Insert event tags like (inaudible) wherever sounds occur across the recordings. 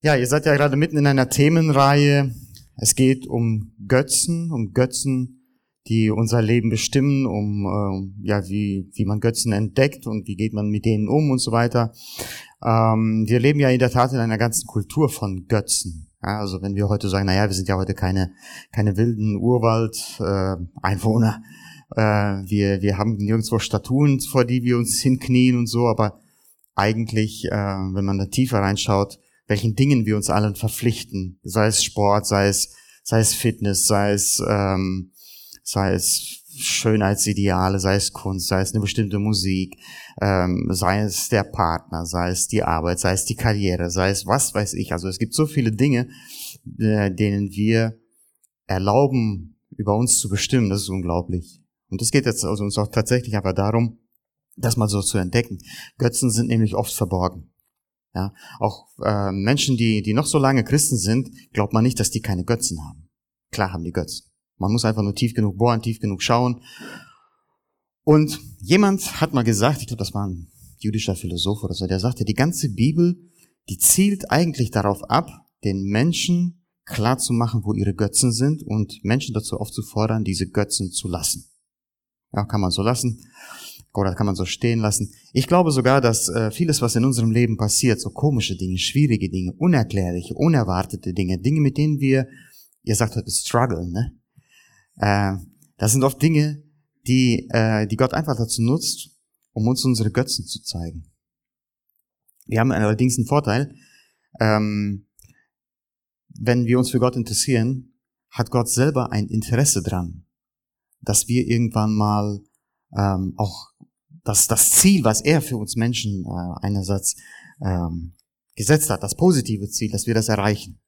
Ja, ihr seid ja gerade mitten in einer Themenreihe. Es geht um Götzen, um Götzen, die unser Leben bestimmen, um äh, ja wie wie man Götzen entdeckt und wie geht man mit denen um und so weiter. Ähm, wir leben ja in der Tat in einer ganzen Kultur von Götzen. Ja, also wenn wir heute sagen, na ja, wir sind ja heute keine keine wilden Urwald-Einwohner, äh, äh, wir wir haben nirgendwo Statuen, vor die wir uns hinknien und so, aber eigentlich, äh, wenn man da tiefer reinschaut, welchen Dingen wir uns allen verpflichten, sei es Sport, sei es, sei es Fitness, sei es, ähm, sei es Schönheitsideale, sei es Kunst, sei es eine bestimmte Musik, ähm, sei es der Partner, sei es die Arbeit, sei es die Karriere, sei es was weiß ich. Also es gibt so viele Dinge, äh, denen wir erlauben, über uns zu bestimmen. Das ist unglaublich. Und es geht jetzt also uns auch tatsächlich aber darum, das mal so zu entdecken. Götzen sind nämlich oft verborgen. Ja, auch äh, Menschen, die, die noch so lange Christen sind, glaubt man nicht, dass die keine Götzen haben. Klar haben die Götzen. Man muss einfach nur tief genug bohren, tief genug schauen. Und jemand hat mal gesagt, ich glaube, das war ein jüdischer Philosoph oder so, der sagte, die ganze Bibel, die zielt eigentlich darauf ab, den Menschen klar zu machen, wo ihre Götzen sind und Menschen dazu aufzufordern, diese Götzen zu lassen. Ja, kann man so lassen oder kann man so stehen lassen. Ich glaube sogar, dass äh, vieles, was in unserem Leben passiert, so komische Dinge, schwierige Dinge, unerklärliche, unerwartete Dinge, Dinge, mit denen wir, ihr sagt heute struggle, ne? Äh, das sind oft Dinge, die, äh, die Gott einfach dazu nutzt, um uns unsere Götzen zu zeigen. Wir haben allerdings einen Vorteil. Ähm, wenn wir uns für Gott interessieren, hat Gott selber ein Interesse dran, dass wir irgendwann mal ähm, auch das, das Ziel, was er für uns Menschen äh, einerseits ähm, gesetzt hat, das positive Ziel, dass wir das erreichen.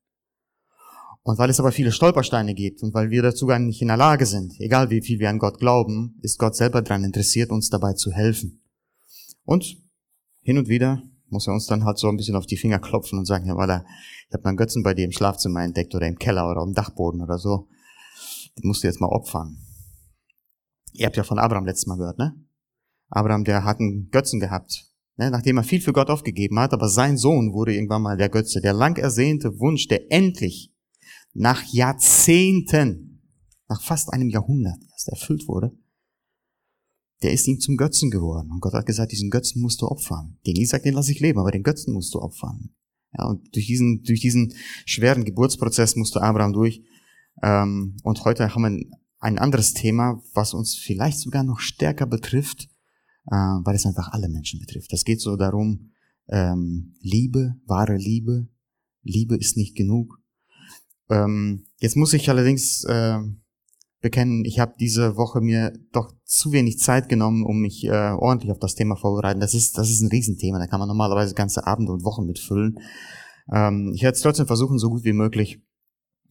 Und weil es aber viele Stolpersteine gibt und weil wir dazu gar nicht in der Lage sind, egal wie viel wir an Gott glauben, ist Gott selber daran interessiert, uns dabei zu helfen. Und hin und wieder muss er uns dann halt so ein bisschen auf die Finger klopfen und sagen, ja, weil ich habe meinen Götzen bei dir im Schlafzimmer entdeckt oder im Keller oder am Dachboden oder so. Den musst du jetzt mal opfern. Ihr habt ja von Abraham letztes Mal gehört, ne? Abraham, der hat einen Götzen gehabt, ne? nachdem er viel für Gott aufgegeben hat, aber sein Sohn wurde irgendwann mal der Götze. Der lang ersehnte Wunsch, der endlich nach Jahrzehnten, nach fast einem Jahrhundert erst erfüllt wurde, der ist ihm zum Götzen geworden. Und Gott hat gesagt, diesen Götzen musst du opfern. Den Isaac, den lasse ich leben, aber den Götzen musst du opfern. Ja, und durch diesen, durch diesen schweren Geburtsprozess musste Abraham durch. Ähm, und heute haben wir ein anderes Thema, was uns vielleicht sogar noch stärker betrifft, äh, weil es einfach alle Menschen betrifft. Das geht so darum, ähm, Liebe, wahre Liebe. Liebe ist nicht genug. Ähm, jetzt muss ich allerdings äh, bekennen, ich habe diese Woche mir doch zu wenig Zeit genommen, um mich äh, ordentlich auf das Thema vorzubereiten. Das ist, das ist ein Riesenthema, da kann man normalerweise ganze Abende und Wochen mitfüllen. Ähm, ich werde es trotzdem versuchen, so gut wie möglich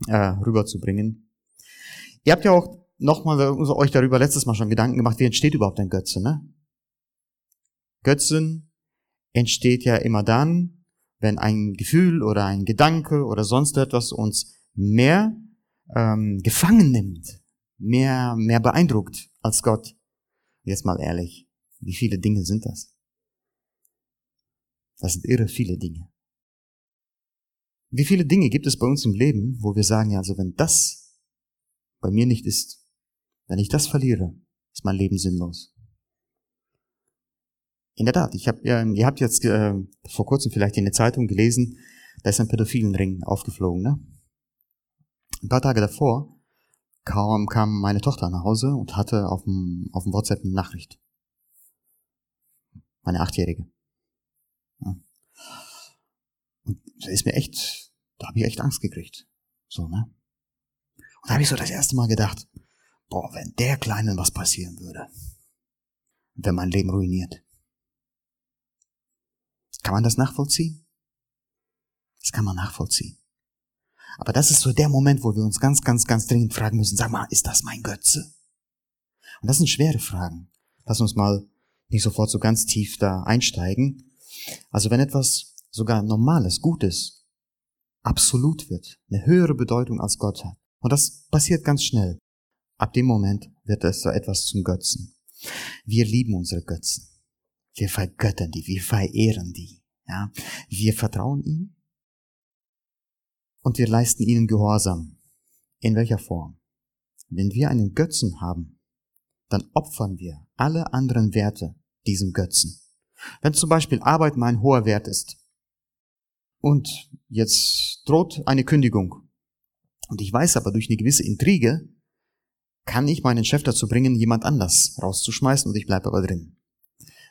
äh, rüberzubringen. Ihr habt ja auch nochmal euch darüber letztes Mal schon Gedanken gemacht, wie entsteht überhaupt ein Götze, ne? Götzen entsteht ja immer dann, wenn ein Gefühl oder ein Gedanke oder sonst etwas uns mehr ähm, gefangen nimmt, mehr, mehr beeindruckt als Gott. Jetzt mal ehrlich, wie viele Dinge sind das? Das sind irre viele Dinge. Wie viele Dinge gibt es bei uns im Leben, wo wir sagen, ja, also wenn das bei mir nicht ist, wenn ich das verliere, ist mein Leben sinnlos. In der Tat, ich hab, äh, ihr habt jetzt äh, vor kurzem vielleicht in der Zeitung gelesen, da ist ein pädophilen Ring aufgeflogen. Ne? Ein paar Tage davor kam, kam meine Tochter nach Hause und hatte auf dem, auf dem WhatsApp eine Nachricht. Meine Achtjährige. Ja. Und da ist mir echt, da habe ich echt Angst gekriegt. So, ne? Und da habe ich so das erste Mal gedacht, boah, wenn der Kleinen was passieren würde, wenn mein Leben ruiniert. Kann man das nachvollziehen? Das kann man nachvollziehen. Aber das ist so der Moment, wo wir uns ganz, ganz, ganz dringend fragen müssen, sag mal, ist das mein Götze? Und das sind schwere Fragen. Lass uns mal nicht sofort so ganz tief da einsteigen. Also wenn etwas sogar normales, Gutes, absolut wird, eine höhere Bedeutung als Gott hat, und das passiert ganz schnell, Ab dem Moment wird es so etwas zum Götzen. Wir lieben unsere Götzen. Wir vergöttern die, wir verehren die. Ja? Wir vertrauen ihm. und wir leisten ihnen Gehorsam. In welcher Form? Wenn wir einen Götzen haben, dann opfern wir alle anderen Werte diesem Götzen. Wenn zum Beispiel Arbeit mein hoher Wert ist und jetzt droht eine Kündigung und ich weiß aber durch eine gewisse Intrige, kann ich meinen Chef dazu bringen, jemand anders rauszuschmeißen und ich bleibe aber drin.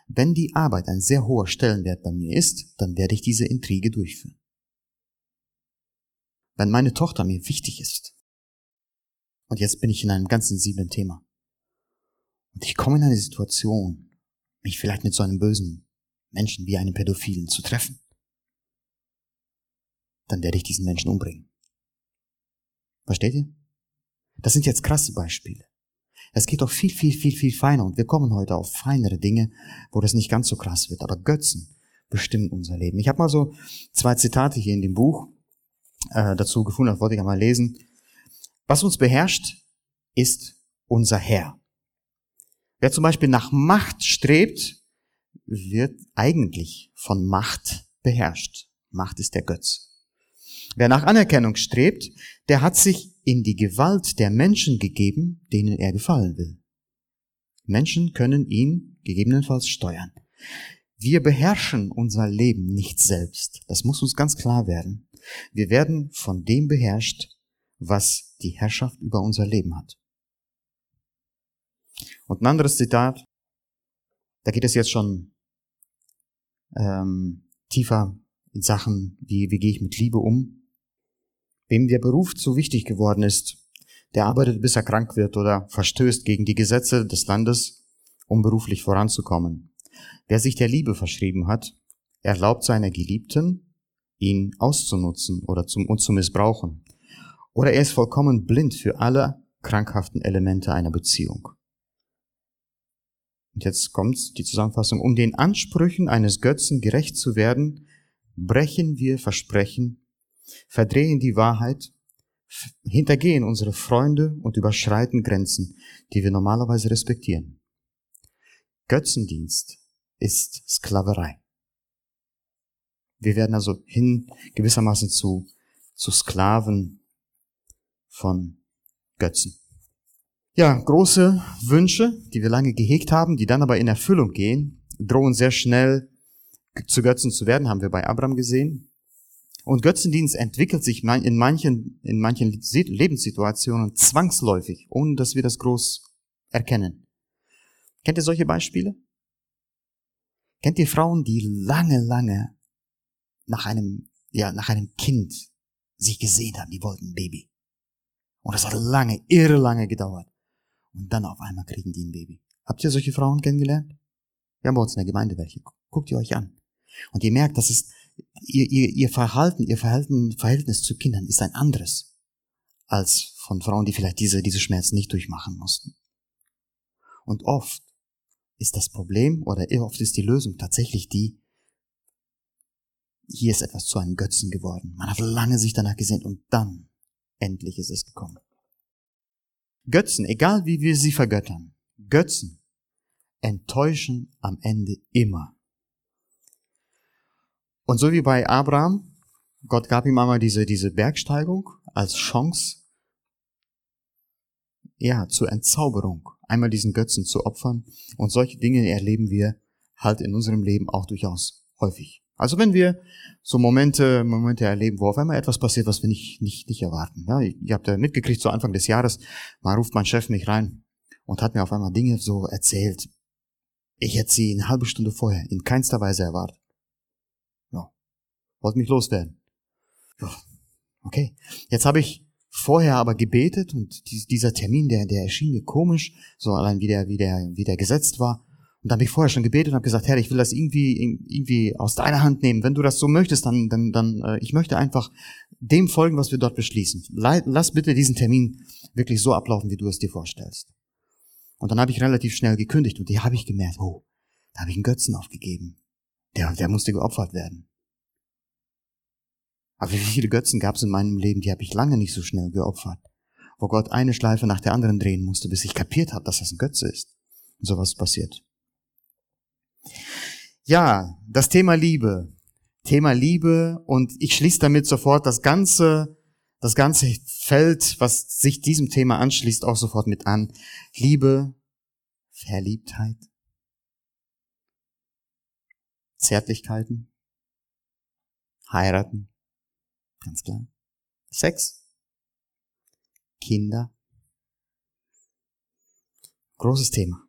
Wenn die Arbeit ein sehr hoher Stellenwert bei mir ist, dann werde ich diese Intrige durchführen. Wenn meine Tochter mir wichtig ist, und jetzt bin ich in einem ganz sensiblen Thema, und ich komme in eine Situation, mich vielleicht mit so einem bösen Menschen wie einem Pädophilen zu treffen, dann werde ich diesen Menschen umbringen. Versteht ihr? Das sind jetzt krasse Beispiele. Es geht doch viel, viel, viel, viel feiner und wir kommen heute auf feinere Dinge, wo das nicht ganz so krass wird. Aber Götzen bestimmen unser Leben. Ich habe mal so zwei Zitate hier in dem Buch äh, dazu gefunden, das wollte ich einmal lesen. Was uns beherrscht, ist unser Herr. Wer zum Beispiel nach Macht strebt, wird eigentlich von Macht beherrscht. Macht ist der Götz. Wer nach Anerkennung strebt, der hat sich in die Gewalt der Menschen gegeben, denen er gefallen will. Menschen können ihn gegebenenfalls steuern. Wir beherrschen unser Leben nicht selbst. Das muss uns ganz klar werden. Wir werden von dem beherrscht, was die Herrschaft über unser Leben hat. Und ein anderes Zitat, da geht es jetzt schon ähm, tiefer in Sachen, wie, wie gehe ich mit Liebe um. Wem der Beruf zu wichtig geworden ist, der arbeitet, bis er krank wird oder verstößt gegen die Gesetze des Landes, um beruflich voranzukommen. Wer sich der Liebe verschrieben hat, erlaubt seiner Geliebten, ihn auszunutzen oder zum, und zu missbrauchen. Oder er ist vollkommen blind für alle krankhaften Elemente einer Beziehung. Und jetzt kommt die Zusammenfassung. Um den Ansprüchen eines Götzen gerecht zu werden, brechen wir Versprechen verdrehen die Wahrheit, hintergehen unsere Freunde und überschreiten Grenzen, die wir normalerweise respektieren. Götzendienst ist Sklaverei. Wir werden also hin gewissermaßen zu, zu Sklaven von Götzen. Ja, große Wünsche, die wir lange gehegt haben, die dann aber in Erfüllung gehen, drohen sehr schnell zu Götzen zu werden, haben wir bei Abraham gesehen. Und Götzendienst entwickelt sich in manchen, in manchen Lebenssituationen zwangsläufig, ohne dass wir das groß erkennen. Kennt ihr solche Beispiele? Kennt ihr Frauen, die lange, lange nach einem, ja, nach einem Kind sich gesehen haben, die wollten ein Baby. Und das hat lange, irre lange gedauert. Und dann auf einmal kriegen die ein Baby. Habt ihr solche Frauen kennengelernt? Wir haben bei uns in der Gemeinde welche. Guckt ihr euch an. Und ihr merkt, das ist, ihr, ihr, ihr Verhalten, ihr Verhalten, Verhältnis zu Kindern ist ein anderes als von Frauen, die vielleicht diese, diese Schmerzen nicht durchmachen mussten. Und oft ist das Problem oder oft ist die Lösung tatsächlich die, hier ist etwas zu einem Götzen geworden. Man hat lange sich danach gesehnt und dann endlich ist es gekommen. Götzen, egal wie wir sie vergöttern, Götzen enttäuschen am Ende immer. Und so wie bei Abraham, Gott gab ihm einmal diese, diese Bergsteigung als Chance, ja, zur Entzauberung, einmal diesen Götzen zu opfern. Und solche Dinge erleben wir halt in unserem Leben auch durchaus häufig. Also wenn wir so Momente, Momente erleben, wo auf einmal etwas passiert, was wir nicht, nicht, nicht erwarten. Ja, ihr habt ja mitgekriegt, zu Anfang des Jahres, mal ruft mein Chef mich rein und hat mir auf einmal Dinge so erzählt. Ich hätte sie eine halbe Stunde vorher in keinster Weise erwartet wollte mich loswerden. Okay, jetzt habe ich vorher aber gebetet und dieser Termin, der, der erschien mir komisch, so allein wie der, wie der, wie der gesetzt war. Und da habe ich vorher schon gebetet und habe gesagt, Herr, ich will das irgendwie, irgendwie aus deiner Hand nehmen. Wenn du das so möchtest, dann, dann, dann, äh, ich möchte einfach dem folgen, was wir dort beschließen. Lass bitte diesen Termin wirklich so ablaufen, wie du es dir vorstellst. Und dann habe ich relativ schnell gekündigt und die habe ich gemerkt, oh, da habe ich einen Götzen aufgegeben. Der, der musste geopfert werden. Aber wie viele Götzen gab es in meinem Leben, die habe ich lange nicht so schnell geopfert. Wo Gott eine Schleife nach der anderen drehen musste, bis ich kapiert habe, dass das ein Götze ist. Und sowas passiert. Ja, das Thema Liebe. Thema Liebe und ich schließe damit sofort das ganze Das ganze Feld, was sich diesem Thema anschließt, auch sofort mit an. Liebe, Verliebtheit, Zärtlichkeiten, heiraten, ganz klar. Sex, Kinder. Großes Thema.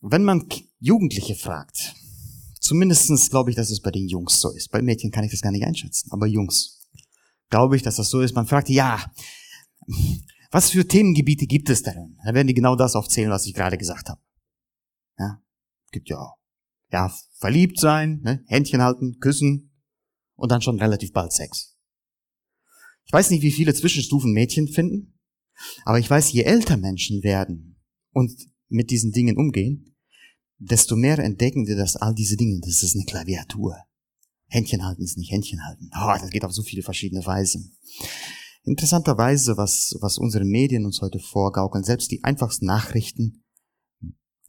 Wenn man Jugendliche fragt, zumindestens glaube ich, dass es bei den Jungs so ist. Bei Mädchen kann ich das gar nicht einschätzen, aber Jungs glaube ich, dass das so ist. Man fragt, ja, was für Themengebiete gibt es denn? Da werden die genau das aufzählen, was ich gerade gesagt habe. Ja, gibt ja, ja, verliebt sein, ne? Händchen halten, küssen und dann schon relativ bald Sex. Ich weiß nicht, wie viele Zwischenstufen Mädchen finden, aber ich weiß, je älter Menschen werden und mit diesen Dingen umgehen, desto mehr entdecken wir, dass all diese Dinge, das ist eine Klaviatur. Händchen halten ist nicht Händchen halten. Oh, das geht auf so viele verschiedene Weisen. Interessanterweise, was, was unsere Medien uns heute vorgaukeln, selbst die einfachsten Nachrichten,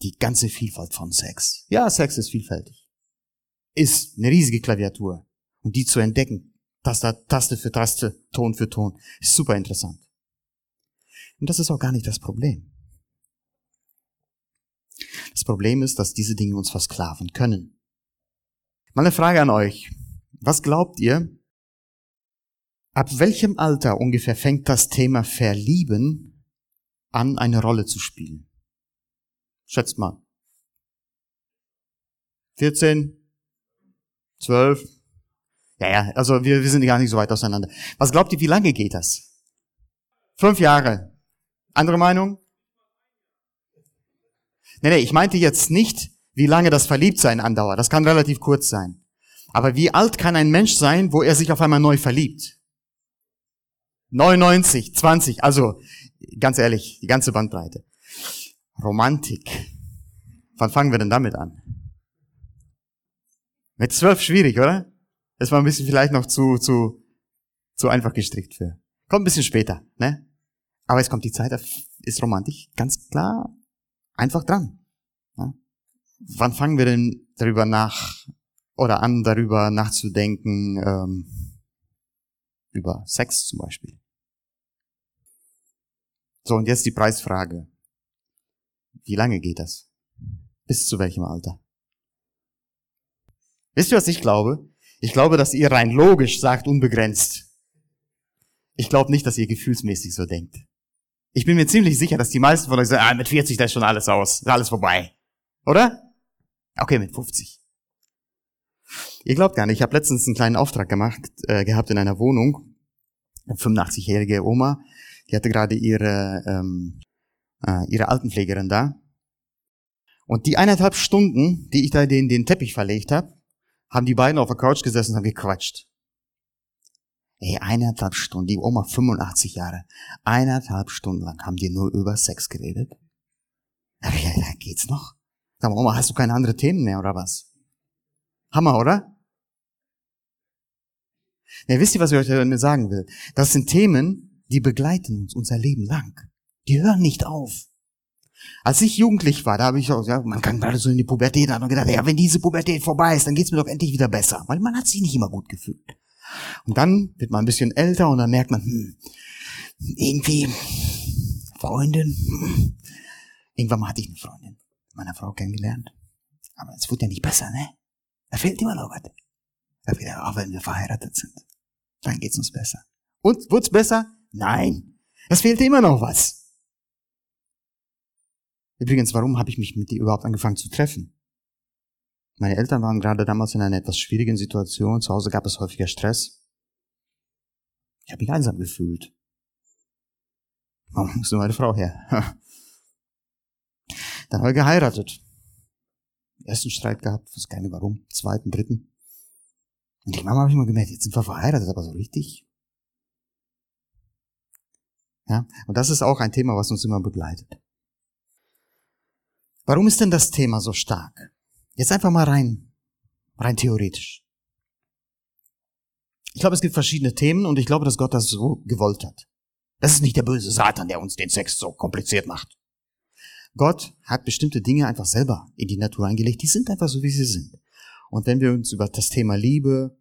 die ganze Vielfalt von Sex. Ja, Sex ist vielfältig. Ist eine riesige Klaviatur. Und die zu entdecken, Taste, Taste für Taste, Ton für Ton, ist super interessant. Und das ist auch gar nicht das Problem. Das Problem ist, dass diese Dinge uns versklaven können. Mal eine Frage an euch. Was glaubt ihr, ab welchem Alter ungefähr fängt das Thema Verlieben an, eine Rolle zu spielen? Schätzt mal. 14? 12? Ja, ja, also wir, wir sind gar nicht so weit auseinander. Was glaubt ihr, wie lange geht das? Fünf Jahre. Andere Meinung? Nee, nee, ich meinte jetzt nicht, wie lange das Verliebtsein andauert. Das kann relativ kurz sein. Aber wie alt kann ein Mensch sein, wo er sich auf einmal neu verliebt? 99, 20, also ganz ehrlich, die ganze Bandbreite. Romantik. Wann fangen wir denn damit an? Mit zwölf schwierig, oder? Das war ein bisschen vielleicht noch zu, zu, zu einfach gestrickt für. Kommt ein bisschen später, ne? Aber es kommt die Zeit, da ist Romantik ganz klar einfach dran. Ja? Wann fangen wir denn darüber nach oder an, darüber nachzudenken, ähm, über Sex zum Beispiel? So, und jetzt die Preisfrage. Wie lange geht das? Bis zu welchem Alter? Wisst ihr, was ich glaube? Ich glaube, dass ihr rein logisch sagt unbegrenzt. Ich glaube nicht, dass ihr gefühlsmäßig so denkt. Ich bin mir ziemlich sicher, dass die meisten von euch sagen, ah, mit 40 da ist schon alles aus, ist alles vorbei. Oder? Okay, mit 50. Ihr glaubt gar nicht, ich habe letztens einen kleinen Auftrag gemacht, äh, gehabt in einer Wohnung. Eine 85-jährige Oma, die hatte gerade ihre, ähm, äh, ihre Altenpflegerin da. Und die eineinhalb Stunden, die ich da den, den Teppich verlegt habe, haben die beiden auf der Couch gesessen und haben gequatscht. Ey, eineinhalb Stunden, die Oma 85 Jahre, eineinhalb Stunden lang haben die nur über Sex geredet. Ja, ja, geht's noch? Sag mal, Oma, hast du keine anderen Themen mehr oder was? Hammer, oder? Ja, wisst ihr, was ich euch damit sagen will? Das sind Themen, die begleiten uns unser Leben lang. Die hören nicht auf. Als ich jugendlich war, da habe ich auch, ja, man kann gerade so in die Pubertät an und gedacht, ja, wenn diese Pubertät vorbei ist, dann geht's mir doch endlich wieder besser. Weil man hat sich nicht immer gut gefühlt. Und dann wird man ein bisschen älter und dann merkt man, hm, irgendwie Freundin. Hm. Irgendwann mal hatte ich eine Freundin, meine Frau kennengelernt. Aber es wird ja nicht besser, ne? Da fehlt immer noch was. Da fehlt auch wenn wir verheiratet sind. Dann geht's uns besser. Und wird's besser? Nein. Es fehlt immer noch was. Übrigens, warum habe ich mich mit dir überhaupt angefangen zu treffen? Meine Eltern waren gerade damals in einer etwas schwierigen Situation. Zu Hause gab es häufiger Stress. Ich habe mich einsam gefühlt. Warum muss nur meine Frau her? (laughs) Dann haben wir geheiratet. Ersten Streit gehabt, weiß keine warum, zweiten, dritten. Und die Mama habe ich immer gemerkt, jetzt sind wir verheiratet, aber so richtig. Ja, und das ist auch ein Thema, was uns immer begleitet. Warum ist denn das Thema so stark? Jetzt einfach mal rein, rein theoretisch. Ich glaube, es gibt verschiedene Themen und ich glaube, dass Gott das so gewollt hat. Das ist nicht der böse Satan, der uns den Sex so kompliziert macht. Gott hat bestimmte Dinge einfach selber in die Natur eingelegt. Die sind einfach so, wie sie sind. Und wenn wir uns über das Thema Liebe,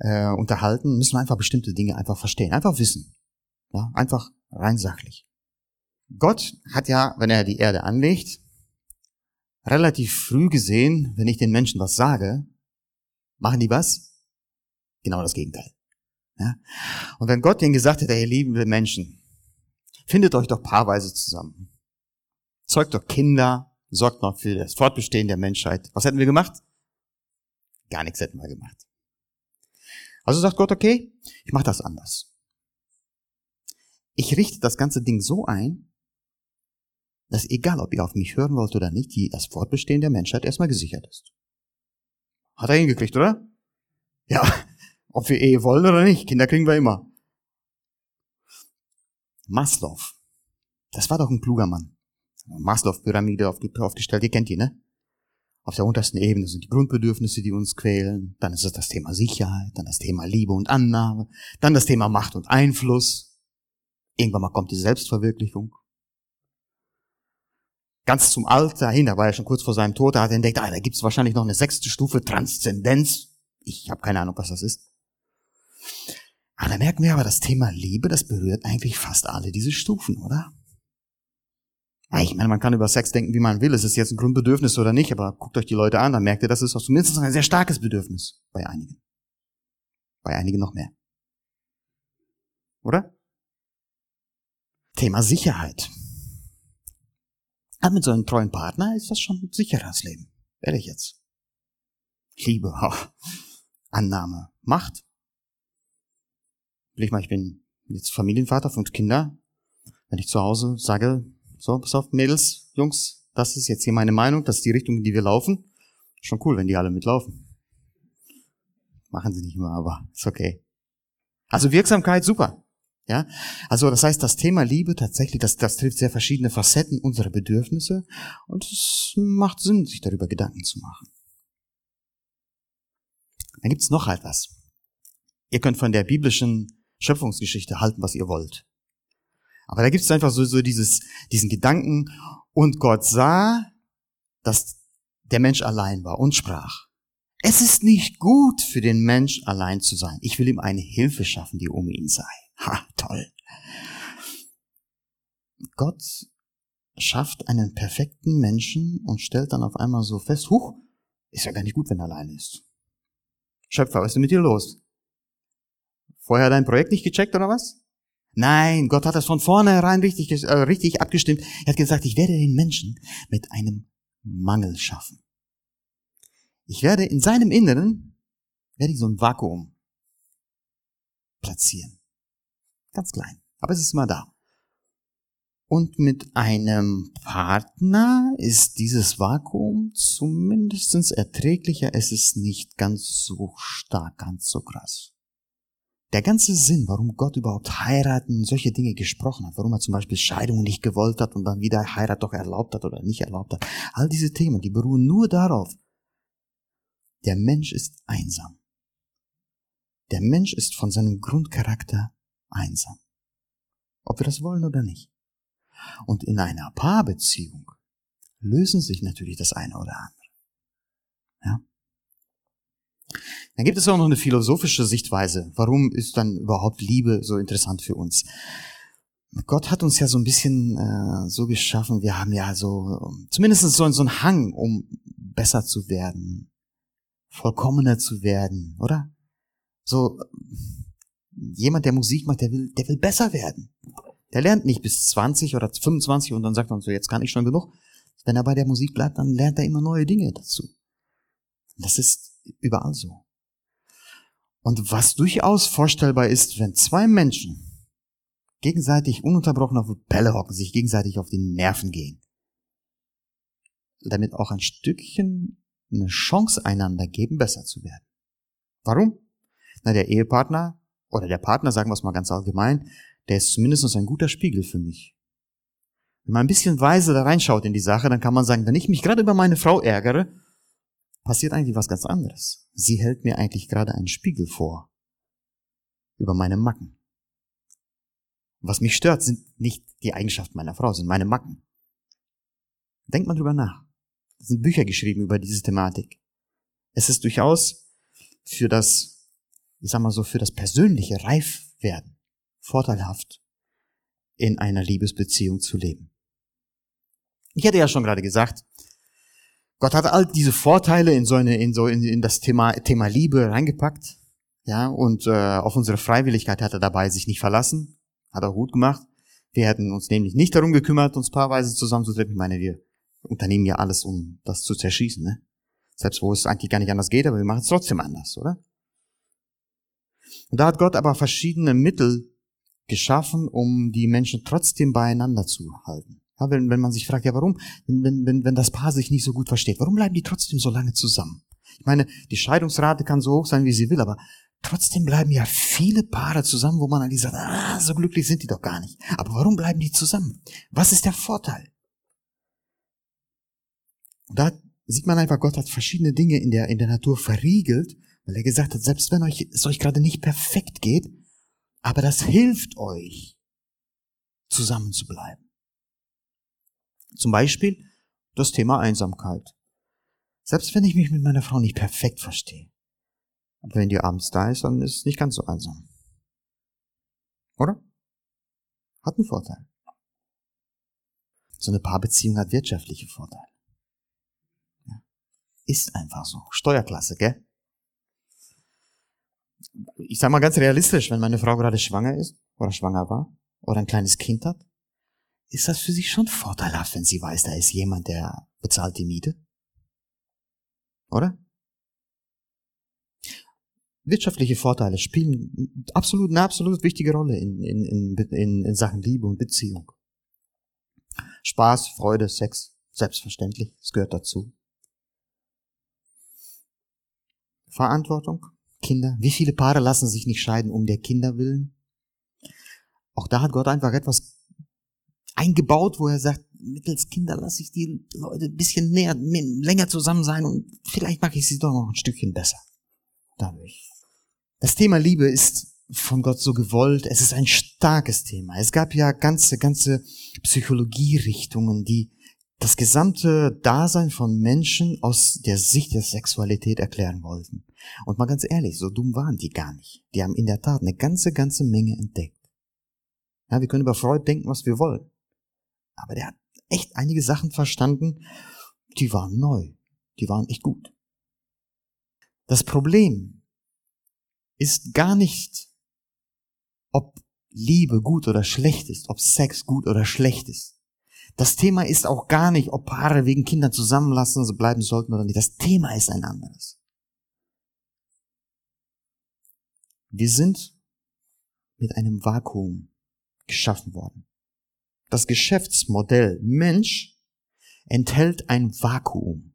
äh, unterhalten, müssen wir einfach bestimmte Dinge einfach verstehen, einfach wissen. Ja, einfach rein sachlich. Gott hat ja, wenn er die Erde anlegt, relativ früh gesehen, wenn ich den Menschen was sage, machen die was? Genau das Gegenteil. Ja? Und wenn Gott denen gesagt hätte, ihr lieben Menschen, findet euch doch paarweise zusammen. Zeugt doch Kinder, sorgt noch für das Fortbestehen der Menschheit. Was hätten wir gemacht? Gar nichts hätten wir gemacht. Also sagt Gott, okay, ich mache das anders. Ich richte das ganze Ding so ein, dass egal, ob ihr auf mich hören wollt oder nicht, die, das Fortbestehen der Menschheit erstmal gesichert ist. Hat er hingekriegt, oder? Ja, (laughs) ob wir Ehe wollen oder nicht, Kinder kriegen wir immer. Maslow, das war doch ein kluger Mann. Maslow-Pyramide aufgestellt, ihr kennt die, ne? Auf der untersten Ebene sind die Grundbedürfnisse, die uns quälen. Dann ist es das Thema Sicherheit, dann das Thema Liebe und Annahme, dann das Thema Macht und Einfluss. Irgendwann mal kommt die Selbstverwirklichung. Ganz zum Alter hin, da war er schon kurz vor seinem Tod, da hat er entdeckt, ah, da gibt es wahrscheinlich noch eine sechste Stufe Transzendenz. Ich habe keine Ahnung, was das ist. Aber da merken wir aber, das Thema Liebe, das berührt eigentlich fast alle diese Stufen, oder? Ich meine, man kann über Sex denken, wie man will. Es ist jetzt ein Grundbedürfnis oder nicht, aber guckt euch die Leute an, dann merkt ihr, das ist auch zumindest ein sehr starkes Bedürfnis bei einigen. Bei einigen noch mehr. Oder? Thema Sicherheit. Aber mit so einem treuen Partner ist das schon ein sicheres Leben. Ehrlich jetzt. Liebe, Annahme, Macht. Ich mal, ich bin jetzt Familienvater, fünf Kinder. Wenn ich zu Hause sage, so, pass auf, Mädels, Jungs, das ist jetzt hier meine Meinung, das ist die Richtung, in die wir laufen. Schon cool, wenn die alle mitlaufen. Machen sie nicht immer, aber ist okay. Also Wirksamkeit, super. Ja, also das heißt, das Thema Liebe tatsächlich, das, das trifft sehr verschiedene Facetten unserer Bedürfnisse und es macht Sinn, sich darüber Gedanken zu machen. Dann gibt's noch etwas. Ihr könnt von der biblischen Schöpfungsgeschichte halten, was ihr wollt. Aber da gibt es einfach so, so dieses, diesen Gedanken, und Gott sah, dass der Mensch allein war und sprach. Es ist nicht gut für den Mensch allein zu sein. Ich will ihm eine Hilfe schaffen, die um ihn sei. Ha, toll. Gott schafft einen perfekten Menschen und stellt dann auf einmal so fest, huch, ist ja gar nicht gut, wenn er allein ist. Schöpfer, was ist denn mit dir los? Vorher dein Projekt nicht gecheckt oder was? Nein, Gott hat das von vornherein richtig, äh, richtig abgestimmt. Er hat gesagt, ich werde den Menschen mit einem Mangel schaffen. Ich werde in seinem Inneren, werde ich so ein Vakuum platzieren. Ganz klein. Aber es ist immer da. Und mit einem Partner ist dieses Vakuum zumindest erträglicher. Es ist nicht ganz so stark, ganz so krass. Der ganze Sinn, warum Gott überhaupt heiraten und solche Dinge gesprochen hat, warum er zum Beispiel Scheidung nicht gewollt hat und dann wieder Heirat doch erlaubt hat oder nicht erlaubt hat, all diese Themen, die beruhen nur darauf, der Mensch ist einsam. Der Mensch ist von seinem Grundcharakter einsam. Ob wir das wollen oder nicht. Und in einer Paarbeziehung lösen sich natürlich das eine oder andere. Ja? Dann gibt es auch noch eine philosophische Sichtweise. Warum ist dann überhaupt Liebe so interessant für uns? Gott hat uns ja so ein bisschen äh, so geschaffen, wir haben ja so zumindest so, so einen Hang, um besser zu werden, vollkommener zu werden, oder? So jemand, der Musik macht, der will, der will besser werden. Der lernt nicht bis 20 oder 25 und dann sagt man so, jetzt kann ich schon genug. Wenn er bei der Musik bleibt, dann lernt er immer neue Dinge dazu. Das ist überall so. Und was durchaus vorstellbar ist, wenn zwei Menschen gegenseitig ununterbrochen auf Pelle hocken, sich gegenseitig auf die Nerven gehen, damit auch ein Stückchen eine Chance einander geben, besser zu werden. Warum? Na, der Ehepartner oder der Partner, sagen wir es mal ganz allgemein, der ist zumindest ein guter Spiegel für mich. Wenn man ein bisschen weise da reinschaut in die Sache, dann kann man sagen, wenn ich mich gerade über meine Frau ärgere, passiert eigentlich was ganz anderes. Sie hält mir eigentlich gerade einen Spiegel vor. Über meine Macken. Was mich stört, sind nicht die Eigenschaften meiner Frau, sind meine Macken. Denkt mal drüber nach. Es sind Bücher geschrieben über diese Thematik. Es ist durchaus für das ich sag mal so, für das persönliche Reifwerden vorteilhaft, in einer Liebesbeziehung zu leben. Ich hätte ja schon gerade gesagt, Gott hat all diese Vorteile in so eine, in so in, in das Thema Thema Liebe reingepackt, ja, und äh, auf unsere Freiwilligkeit hat er dabei sich nicht verlassen, hat er gut gemacht. Wir hätten uns nämlich nicht darum gekümmert, uns paarweise zusammenzutreffen. Ich meine, wir unternehmen ja alles, um das zu zerschießen, ne? Selbst wo es eigentlich gar nicht anders geht, aber wir machen es trotzdem anders, oder? Und da hat Gott aber verschiedene Mittel geschaffen, um die Menschen trotzdem beieinander zu halten. Ja, wenn, wenn man sich fragt, ja warum, wenn, wenn, wenn das Paar sich nicht so gut versteht, warum bleiben die trotzdem so lange zusammen? Ich meine, die Scheidungsrate kann so hoch sein, wie sie will, aber trotzdem bleiben ja viele Paare zusammen, wo man eigentlich sagt, ah, so glücklich sind die doch gar nicht. Aber warum bleiben die zusammen? Was ist der Vorteil? Da sieht man einfach, Gott hat verschiedene Dinge in der, in der Natur verriegelt, weil er gesagt hat, selbst wenn euch, es euch gerade nicht perfekt geht, aber das hilft euch, zusammen zu bleiben. Zum Beispiel das Thema Einsamkeit. Selbst wenn ich mich mit meiner Frau nicht perfekt verstehe, aber wenn die abends da ist, dann ist es nicht ganz so einsam. Oder? Hat einen Vorteil. So eine Paarbeziehung hat wirtschaftliche Vorteile. Ist einfach so. Steuerklasse, gell? Ich sag mal ganz realistisch, wenn meine Frau gerade schwanger ist oder schwanger war oder ein kleines Kind hat, ist das für sie schon vorteilhaft, wenn sie weiß, da ist jemand, der bezahlt die Miete. Oder? Wirtschaftliche Vorteile spielen absolut eine absolut wichtige Rolle in, in, in, in Sachen Liebe und Beziehung. Spaß, Freude, Sex, selbstverständlich, es gehört dazu. Verantwortung, Kinder. Wie viele Paare lassen sich nicht scheiden um der Kinder willen? Auch da hat Gott einfach etwas eingebaut, wo er sagt, mittels Kinder lasse ich die Leute ein bisschen näher, länger zusammen sein und vielleicht mache ich sie doch noch ein Stückchen besser. Dadurch. Das Thema Liebe ist von Gott so gewollt. Es ist ein starkes Thema. Es gab ja ganze, ganze Psychologierichtungen, die das gesamte Dasein von Menschen aus der Sicht der Sexualität erklären wollten. Und mal ganz ehrlich, so dumm waren die gar nicht. Die haben in der Tat eine ganze, ganze Menge entdeckt. Ja, wir können über Freud denken, was wir wollen. Aber der hat echt einige Sachen verstanden, die waren neu. Die waren echt gut. Das Problem ist gar nicht, ob Liebe gut oder schlecht ist, ob Sex gut oder schlecht ist. Das Thema ist auch gar nicht, ob Paare wegen Kindern zusammenlassen, so bleiben sollten oder nicht. Das Thema ist ein anderes. Wir sind mit einem Vakuum geschaffen worden. Das Geschäftsmodell Mensch enthält ein Vakuum.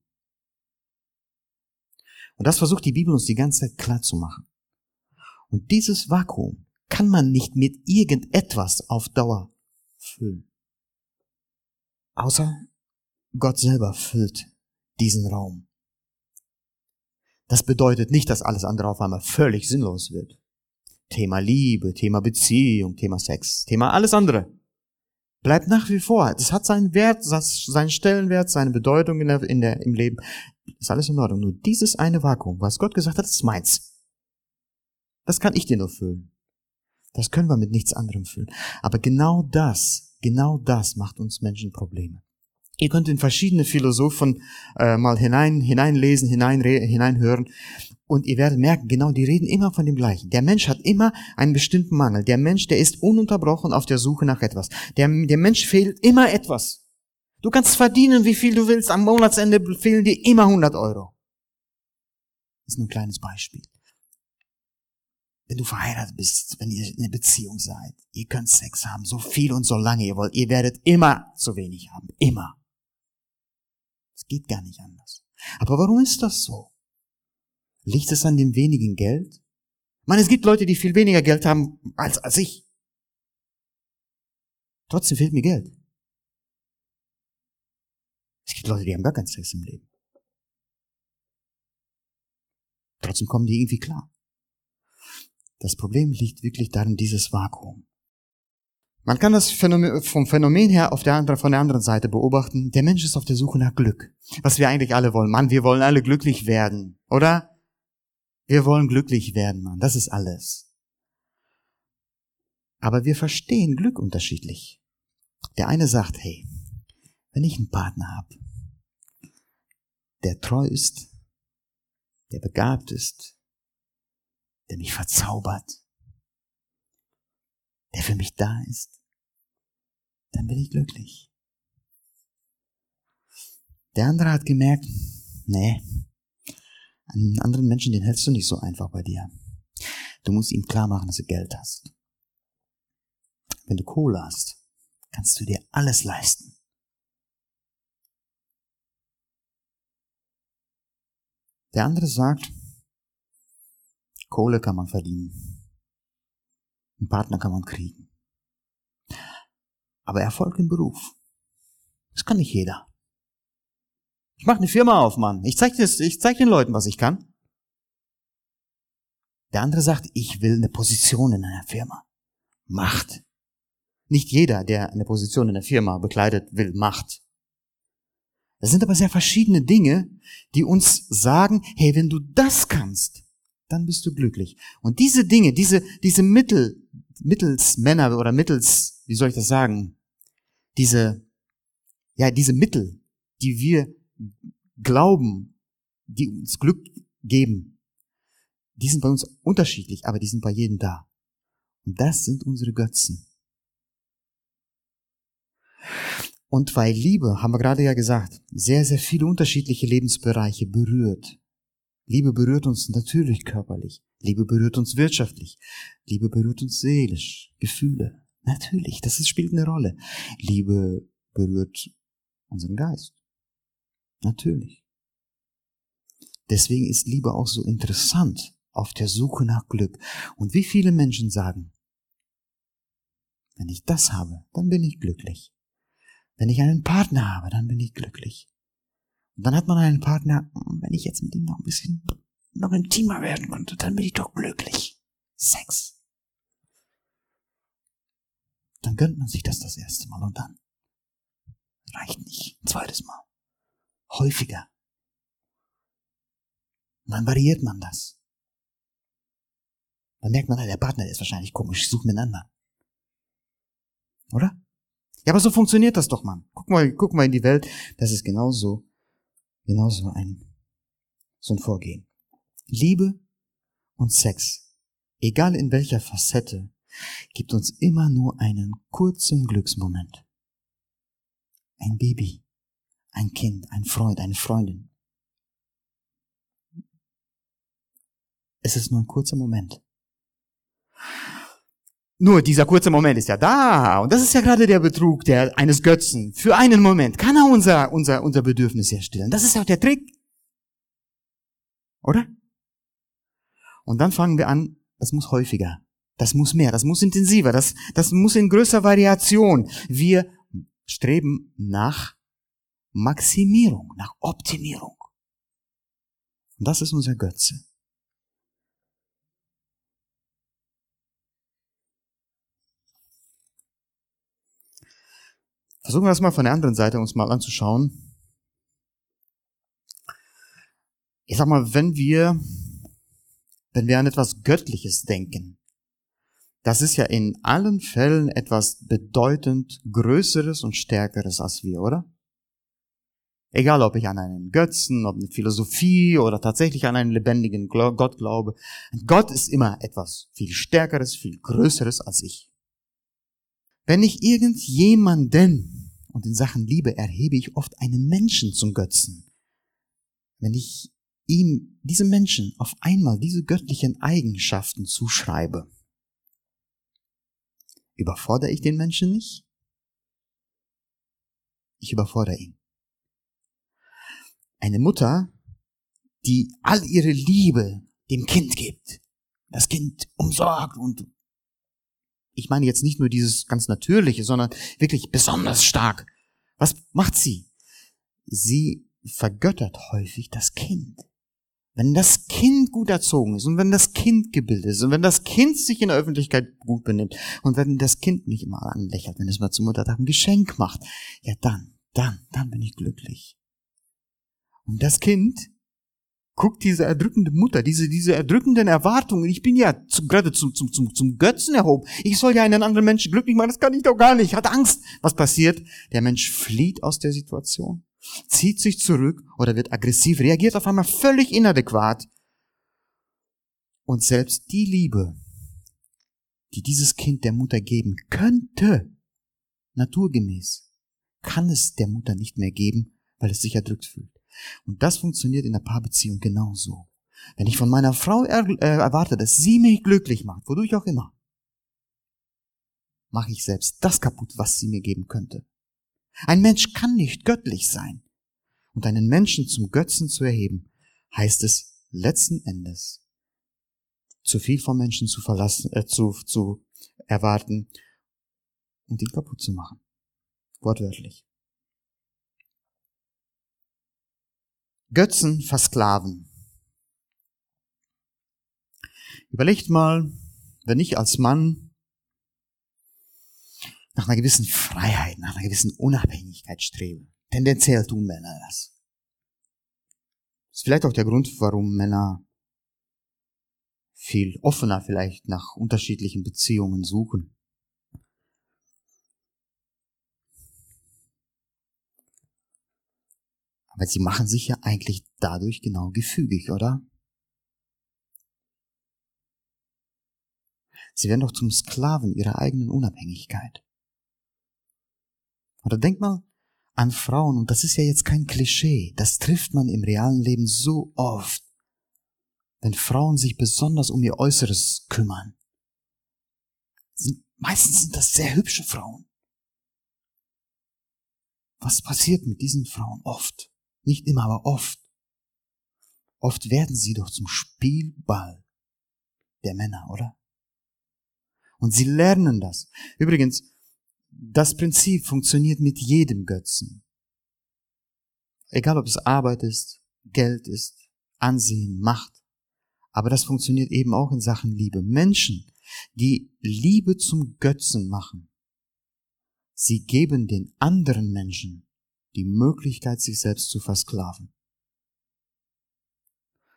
Und das versucht die Bibel uns die ganze Zeit klar zu machen. Und dieses Vakuum kann man nicht mit irgendetwas auf Dauer füllen. Außer Gott selber füllt diesen Raum. Das bedeutet nicht, dass alles andere auf einmal völlig sinnlos wird. Thema Liebe, Thema Beziehung, Thema Sex, Thema alles andere. Bleibt nach wie vor. Das hat seinen Wert, seinen Stellenwert, seine Bedeutung in der, in der, im Leben. Ist alles in Ordnung. Nur dieses eine Vakuum, was Gott gesagt hat, ist meins. Das kann ich dir nur füllen. Das können wir mit nichts anderem füllen. Aber genau das, genau das macht uns Menschen Probleme. Ihr könnt in verschiedene Philosophen äh, mal hinein, hineinlesen, hinein, hineinhören und ihr werdet merken, genau, die reden immer von dem Gleichen. Der Mensch hat immer einen bestimmten Mangel. Der Mensch, der ist ununterbrochen auf der Suche nach etwas. Der, der Mensch fehlt immer etwas. Du kannst verdienen, wie viel du willst. Am Monatsende fehlen dir immer 100 Euro. Das ist nur ein kleines Beispiel wenn du verheiratet bist, wenn ihr in einer Beziehung seid, ihr könnt Sex haben, so viel und so lange ihr wollt, ihr werdet immer zu wenig haben. Immer. Es geht gar nicht anders. Aber warum ist das so? Liegt es an dem wenigen Geld? Meine, es gibt Leute, die viel weniger Geld haben als, als ich. Trotzdem fehlt mir Geld. Es gibt Leute, die haben gar keinen Sex im Leben. Trotzdem kommen die irgendwie klar. Das Problem liegt wirklich darin, dieses Vakuum. Man kann das Phänomen, vom Phänomen her auf der anderen, von der anderen Seite beobachten. Der Mensch ist auf der Suche nach Glück. Was wir eigentlich alle wollen. Mann, wir wollen alle glücklich werden, oder? Wir wollen glücklich werden, Mann. Das ist alles. Aber wir verstehen Glück unterschiedlich. Der eine sagt, hey, wenn ich einen Partner habe, der treu ist, der begabt ist, der mich verzaubert, der für mich da ist, dann bin ich glücklich. Der andere hat gemerkt, nee, einen anderen Menschen, den hältst du nicht so einfach bei dir. Du musst ihm klar machen, dass du Geld hast. Wenn du Kohle hast, kannst du dir alles leisten. Der andere sagt, Kohle kann man verdienen. Einen Partner kann man kriegen. Aber Erfolg im Beruf, das kann nicht jeder. Ich mache eine Firma auf, Mann. Ich zeig, das, ich zeig den Leuten, was ich kann. Der andere sagt, ich will eine Position in einer Firma. Macht. Nicht jeder, der eine Position in der Firma bekleidet, will Macht. Das sind aber sehr verschiedene Dinge, die uns sagen, hey, wenn du das kannst, dann bist du glücklich. Und diese Dinge, diese, diese Mittel, Mittelsmänner oder Mittels, wie soll ich das sagen, diese, ja, diese Mittel, die wir glauben, die uns Glück geben, die sind bei uns unterschiedlich, aber die sind bei jedem da. Und das sind unsere Götzen. Und weil Liebe, haben wir gerade ja gesagt, sehr, sehr viele unterschiedliche Lebensbereiche berührt. Liebe berührt uns natürlich körperlich. Liebe berührt uns wirtschaftlich. Liebe berührt uns seelisch. Gefühle. Natürlich, das ist, spielt eine Rolle. Liebe berührt unseren Geist. Natürlich. Deswegen ist Liebe auch so interessant auf der Suche nach Glück. Und wie viele Menschen sagen, wenn ich das habe, dann bin ich glücklich. Wenn ich einen Partner habe, dann bin ich glücklich. Und dann hat man einen Partner, wenn ich jetzt mit ihm noch ein bisschen noch intimer werden konnte, dann bin ich doch glücklich. Sex. Dann gönnt man sich das das erste Mal und dann reicht nicht. Ein zweites Mal. Häufiger. Und dann variiert man das. Dann merkt man, der Partner ist wahrscheinlich komisch, ich suche mir einen anderen. Oder? Ja, aber so funktioniert das doch, Mann. Guck mal, guck mal in die Welt. Das ist genauso, genauso ein, so ein Vorgehen. Liebe und Sex, egal in welcher Facette, gibt uns immer nur einen kurzen Glücksmoment. Ein Baby, ein Kind, ein Freund, eine Freundin. Es ist nur ein kurzer Moment. Nur dieser kurze Moment ist ja da. Und das ist ja gerade der Betrug der, eines Götzen. Für einen Moment kann er unser, unser, unser Bedürfnis herstellen. Das ist ja auch der Trick. Oder? Und dann fangen wir an, das muss häufiger. Das muss mehr, das muss intensiver, das, das muss in größer Variation. Wir streben nach Maximierung, nach Optimierung. Und das ist unser Götze. Versuchen wir das mal von der anderen Seite uns mal anzuschauen. Ich sag mal, wenn wir, wenn wir an etwas Göttliches denken, das ist ja in allen Fällen etwas bedeutend Größeres und Stärkeres als wir, oder? Egal, ob ich an einen Götzen, ob eine Philosophie oder tatsächlich an einen lebendigen Gott glaube. Gott ist immer etwas viel Stärkeres, viel Größeres als ich. Wenn ich irgendjemanden, und in Sachen Liebe erhebe ich oft einen Menschen zum Götzen, wenn ich ihm, diesem Menschen, auf einmal diese göttlichen Eigenschaften zuschreibe, überfordere ich den Menschen nicht? Ich überfordere ihn. Eine Mutter, die all ihre Liebe dem Kind gibt, das Kind umsorgt und ich meine jetzt nicht nur dieses ganz Natürliche, sondern wirklich besonders stark. Was macht sie? Sie vergöttert häufig das Kind. Wenn das Kind gut erzogen ist und wenn das Kind gebildet ist und wenn das Kind sich in der Öffentlichkeit gut benimmt und wenn das Kind mich immer anlächelt, wenn es mal zum Muttertag ein Geschenk macht, ja dann, dann, dann bin ich glücklich. Und das Kind Guck diese erdrückende Mutter, diese, diese erdrückenden Erwartungen. Ich bin ja zum, gerade zum, zum, zum, zum Götzen erhoben. Ich soll ja einen anderen Menschen glücklich machen. Das kann ich doch gar nicht. Hat Angst. Was passiert? Der Mensch flieht aus der Situation, zieht sich zurück oder wird aggressiv, reagiert auf einmal völlig inadäquat. Und selbst die Liebe, die dieses Kind der Mutter geben könnte, naturgemäß, kann es der Mutter nicht mehr geben, weil es sich erdrückt fühlt. Und das funktioniert in der Paarbeziehung genauso. Wenn ich von meiner Frau er, äh, erwarte, dass sie mich glücklich macht, wodurch auch immer, mache ich selbst das kaputt, was sie mir geben könnte. Ein Mensch kann nicht göttlich sein. Und einen Menschen zum Götzen zu erheben, heißt es letzten Endes, zu viel vom Menschen zu verlassen, äh, zu, zu erwarten und ihn kaputt zu machen. Wortwörtlich. Götzen versklaven. Überlegt mal, wenn ich als Mann nach einer gewissen Freiheit, nach einer gewissen Unabhängigkeit strebe. Tendenziell tun Männer das. Das ist vielleicht auch der Grund, warum Männer viel offener vielleicht nach unterschiedlichen Beziehungen suchen. Aber sie machen sich ja eigentlich dadurch genau gefügig, oder? Sie werden doch zum Sklaven ihrer eigenen Unabhängigkeit. Oder denk mal an Frauen, und das ist ja jetzt kein Klischee, das trifft man im realen Leben so oft, wenn Frauen sich besonders um ihr Äußeres kümmern. Sind, meistens sind das sehr hübsche Frauen. Was passiert mit diesen Frauen oft? Nicht immer, aber oft. Oft werden sie doch zum Spielball der Männer, oder? Und sie lernen das. Übrigens, das Prinzip funktioniert mit jedem Götzen. Egal ob es Arbeit ist, Geld ist, Ansehen, Macht. Aber das funktioniert eben auch in Sachen Liebe. Menschen, die Liebe zum Götzen machen, sie geben den anderen Menschen die Möglichkeit, sich selbst zu versklaven.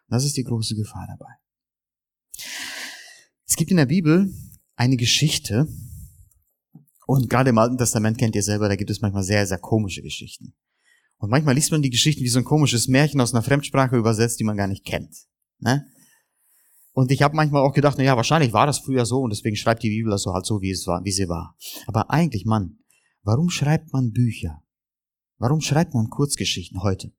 Das ist die große Gefahr dabei. Es gibt in der Bibel eine Geschichte, und gerade im Alten Testament kennt ihr selber, da gibt es manchmal sehr, sehr komische Geschichten. Und manchmal liest man die Geschichten wie so ein komisches Märchen aus einer Fremdsprache übersetzt, die man gar nicht kennt. Ne? Und ich habe manchmal auch gedacht, na ja, wahrscheinlich war das früher so und deswegen schreibt die Bibel das so halt so, wie es war, wie sie war. Aber eigentlich, Mann, warum schreibt man Bücher? Warum schreibt man Kurzgeschichten heute?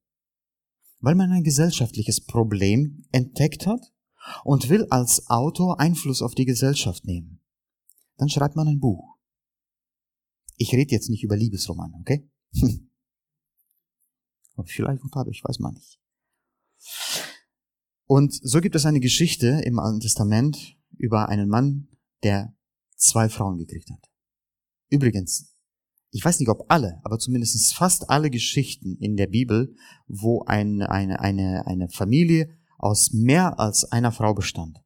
Weil man ein gesellschaftliches Problem entdeckt hat und will als Autor Einfluss auf die Gesellschaft nehmen. Dann schreibt man ein Buch. Ich rede jetzt nicht über Liebesromane, okay? (laughs) Vielleicht auch dadurch, weiß man nicht. Und so gibt es eine Geschichte im Alten Testament über einen Mann, der zwei Frauen gekriegt hat. Übrigens, ich weiß nicht, ob alle, aber zumindest fast alle Geschichten in der Bibel, wo ein, eine, eine, eine Familie aus mehr als einer Frau bestand.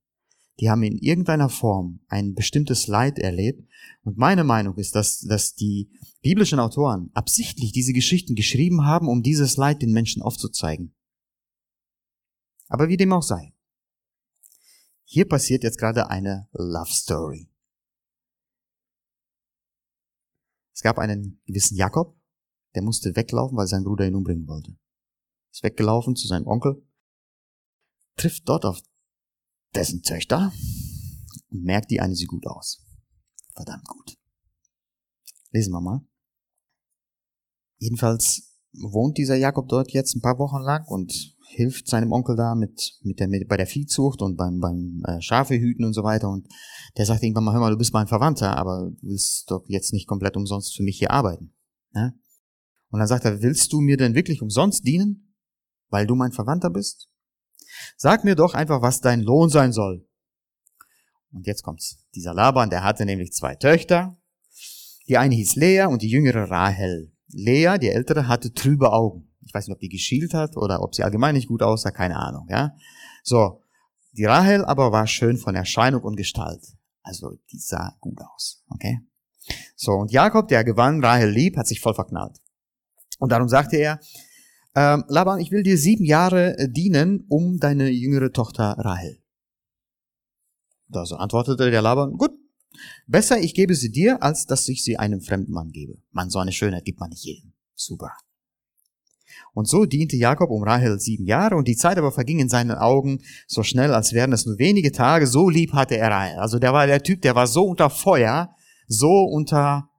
Die haben in irgendeiner Form ein bestimmtes Leid erlebt. Und meine Meinung ist, dass, dass die biblischen Autoren absichtlich diese Geschichten geschrieben haben, um dieses Leid den Menschen aufzuzeigen. Aber wie dem auch sei. Hier passiert jetzt gerade eine Love Story. Es gab einen gewissen Jakob, der musste weglaufen, weil sein Bruder ihn umbringen wollte. Ist weggelaufen zu seinem Onkel, trifft dort auf dessen Töchter und merkt, die eine sieht gut aus. Verdammt gut. Lesen wir mal. Jedenfalls wohnt dieser Jakob dort jetzt ein paar Wochen lang und hilft seinem Onkel da mit, mit der, mit, bei der Viehzucht und beim, beim äh, Schafehüten und so weiter. Und der sagt irgendwann mal, hör mal, du bist mein Verwandter, aber du willst doch jetzt nicht komplett umsonst für mich hier arbeiten. Ja? Und dann sagt er, willst du mir denn wirklich umsonst dienen, weil du mein Verwandter bist? Sag mir doch einfach, was dein Lohn sein soll. Und jetzt kommt's. Dieser Laban, der hatte nämlich zwei Töchter. Die eine hieß Lea und die jüngere Rahel. Lea, die ältere, hatte trübe Augen. Ich weiß nicht, ob die geschielt hat oder ob sie allgemein nicht gut aussah, keine Ahnung, ja. So. Die Rahel aber war schön von Erscheinung und Gestalt. Also, die sah gut aus, okay? So. Und Jakob, der gewann Rahel lieb, hat sich voll verknallt. Und darum sagte er, ähm, Laban, ich will dir sieben Jahre äh, dienen um deine jüngere Tochter Rahel. Da so antwortete der Laban, gut, besser ich gebe sie dir, als dass ich sie einem fremden Mann gebe. Man, so eine Schönheit gibt man nicht jedem. Super. Und so diente Jakob um Rahel sieben Jahre und die Zeit aber verging in seinen Augen so schnell, als wären es nur wenige Tage. So lieb hatte er Rahel. Also der war der Typ, der war so unter Feuer, so unter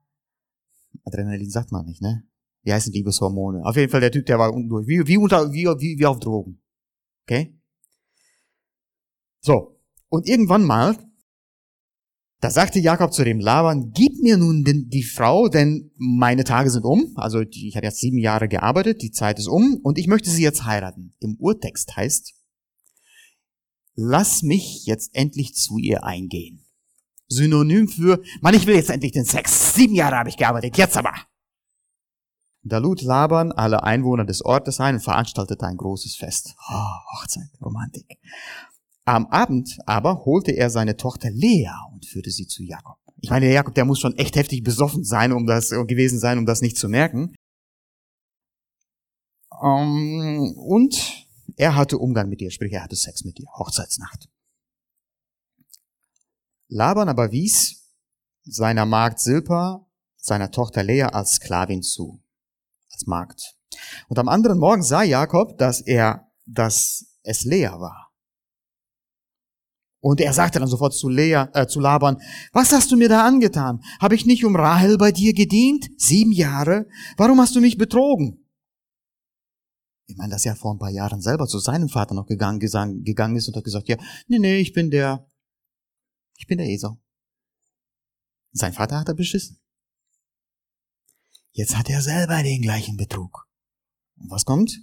Adrenalin sagt man nicht, ne? Wie heißen Liebeshormone? Auf jeden Fall der Typ, der war undurch, wie, wie, unter, wie, wie, wie auf Drogen. Okay? So. Und irgendwann mal da sagte Jakob zu dem Laban, gib mir nun den, die Frau, denn meine Tage sind um. Also ich habe jetzt sieben Jahre gearbeitet, die Zeit ist um und ich möchte sie jetzt heiraten. Im Urtext heißt, lass mich jetzt endlich zu ihr eingehen. Synonym für, Mann, ich will jetzt endlich den Sex. Sieben Jahre habe ich gearbeitet, jetzt aber. Da lud Laban alle Einwohner des Ortes ein und veranstaltete ein großes Fest. Oh, Hochzeit, Romantik. Am Abend aber holte er seine Tochter Lea und führte sie zu Jakob. Ich meine, der Jakob, der muss schon echt heftig besoffen sein, um das gewesen sein, um das nicht zu merken. Um, ähm, und er hatte Umgang mit ihr, sprich, er hatte Sex mit ihr, Hochzeitsnacht. Laban aber wies seiner Magd Silpa, seiner Tochter Lea als Sklavin zu, als Magd. Und am anderen Morgen sah Jakob, dass er, dass es Lea war. Und er sagte dann sofort zu, Lea, äh, zu Laban, was hast du mir da angetan? Habe ich nicht um Rahel bei dir gedient? Sieben Jahre? Warum hast du mich betrogen? Ich meine, dass er vor ein paar Jahren selber zu seinem Vater noch gegangen, gegangen ist und hat gesagt, ja, nee, nee, ich bin der, ich bin der Esau. Sein Vater hat er beschissen. Jetzt hat er selber den gleichen Betrug. Und was kommt?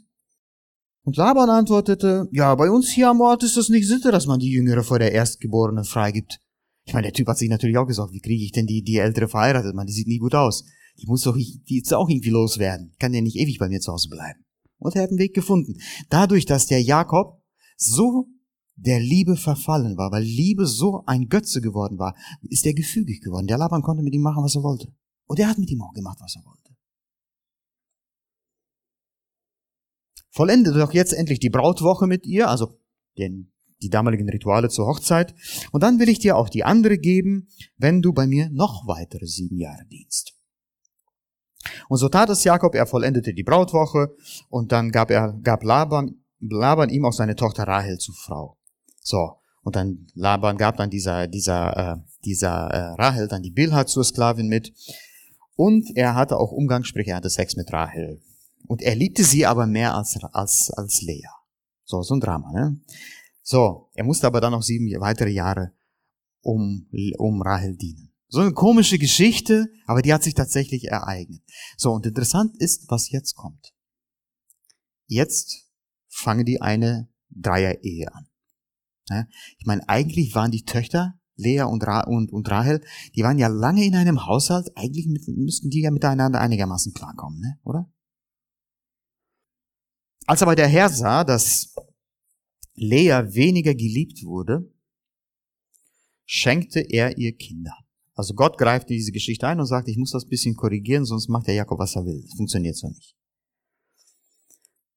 Und Laban antwortete, ja, bei uns hier am Ort ist das nicht Sitte, dass man die Jüngere vor der Erstgeborenen freigibt. Ich meine, der Typ hat sich natürlich auch gesagt, wie kriege ich denn die, die Ältere verheiratet? Man, die sieht nie gut aus. Die muss doch, die jetzt auch irgendwie loswerden. Kann ja nicht ewig bei mir zu Hause bleiben. Und er hat einen Weg gefunden. Dadurch, dass der Jakob so der Liebe verfallen war, weil Liebe so ein Götze geworden war, ist er gefügig geworden. Der Laban konnte mit ihm machen, was er wollte. Und er hat mit ihm auch gemacht, was er wollte. Vollende doch jetzt endlich die Brautwoche mit ihr, also den, die damaligen Rituale zur Hochzeit. Und dann will ich dir auch die andere geben, wenn du bei mir noch weitere sieben Jahre dienst. Und so tat es Jakob, er vollendete die Brautwoche und dann gab er, gab Laban, Laban ihm auch seine Tochter Rahel zu Frau. So. Und dann Laban gab dann dieser, dieser, äh, dieser äh, Rahel dann die Bilha zur Sklavin mit. Und er hatte auch Umgang, sprich er hatte Sex mit Rahel. Und er liebte sie aber mehr als, als, als Lea. So, so ein Drama, ne? So, er musste aber dann noch sieben weitere Jahre um, um Rahel dienen. So eine komische Geschichte, aber die hat sich tatsächlich ereignet. So, und interessant ist, was jetzt kommt. Jetzt fangen die eine Dreier-Ehe an. Ich meine, eigentlich waren die Töchter, Lea und, Ra und, und Rahel, die waren ja lange in einem Haushalt, eigentlich müssten die ja miteinander einigermaßen klarkommen, ne? oder? Als aber der Herr sah, dass Lea weniger geliebt wurde, schenkte er ihr Kinder. Also Gott greift diese Geschichte ein und sagt, ich muss das bisschen korrigieren, sonst macht der Jakob, was er will. Das funktioniert so nicht.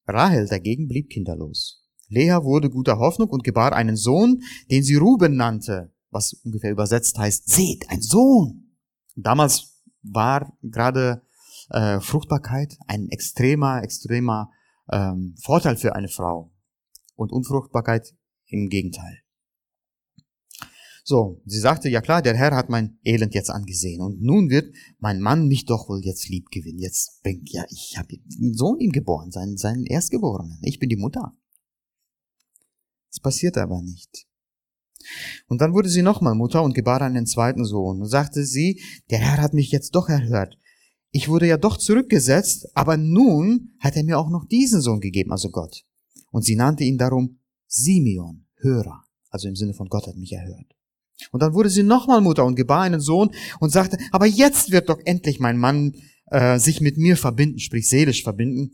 Rahel dagegen blieb kinderlos. Lea wurde guter Hoffnung und gebar einen Sohn, den sie Ruben nannte, was ungefähr übersetzt heißt, seht, ein Sohn. Damals war gerade äh, Fruchtbarkeit ein extremer, extremer ähm, Vorteil für eine Frau und Unfruchtbarkeit im Gegenteil. So, sie sagte, ja klar, der Herr hat mein Elend jetzt angesehen und nun wird mein Mann mich doch wohl jetzt lieb gewinnen. Jetzt denkt, ja, ich habe einen Sohn ihm geboren, seinen, seinen Erstgeborenen. Ich bin die Mutter. Das passiert aber nicht. Und dann wurde sie nochmal Mutter und gebar einen zweiten Sohn und sagte sie, der Herr hat mich jetzt doch erhört ich wurde ja doch zurückgesetzt, aber nun hat er mir auch noch diesen Sohn gegeben, also Gott. Und sie nannte ihn darum Simeon, Hörer, also im Sinne von Gott hat mich erhört. Und dann wurde sie nochmal Mutter und gebar einen Sohn und sagte, aber jetzt wird doch endlich mein Mann äh, sich mit mir verbinden, sprich seelisch verbinden,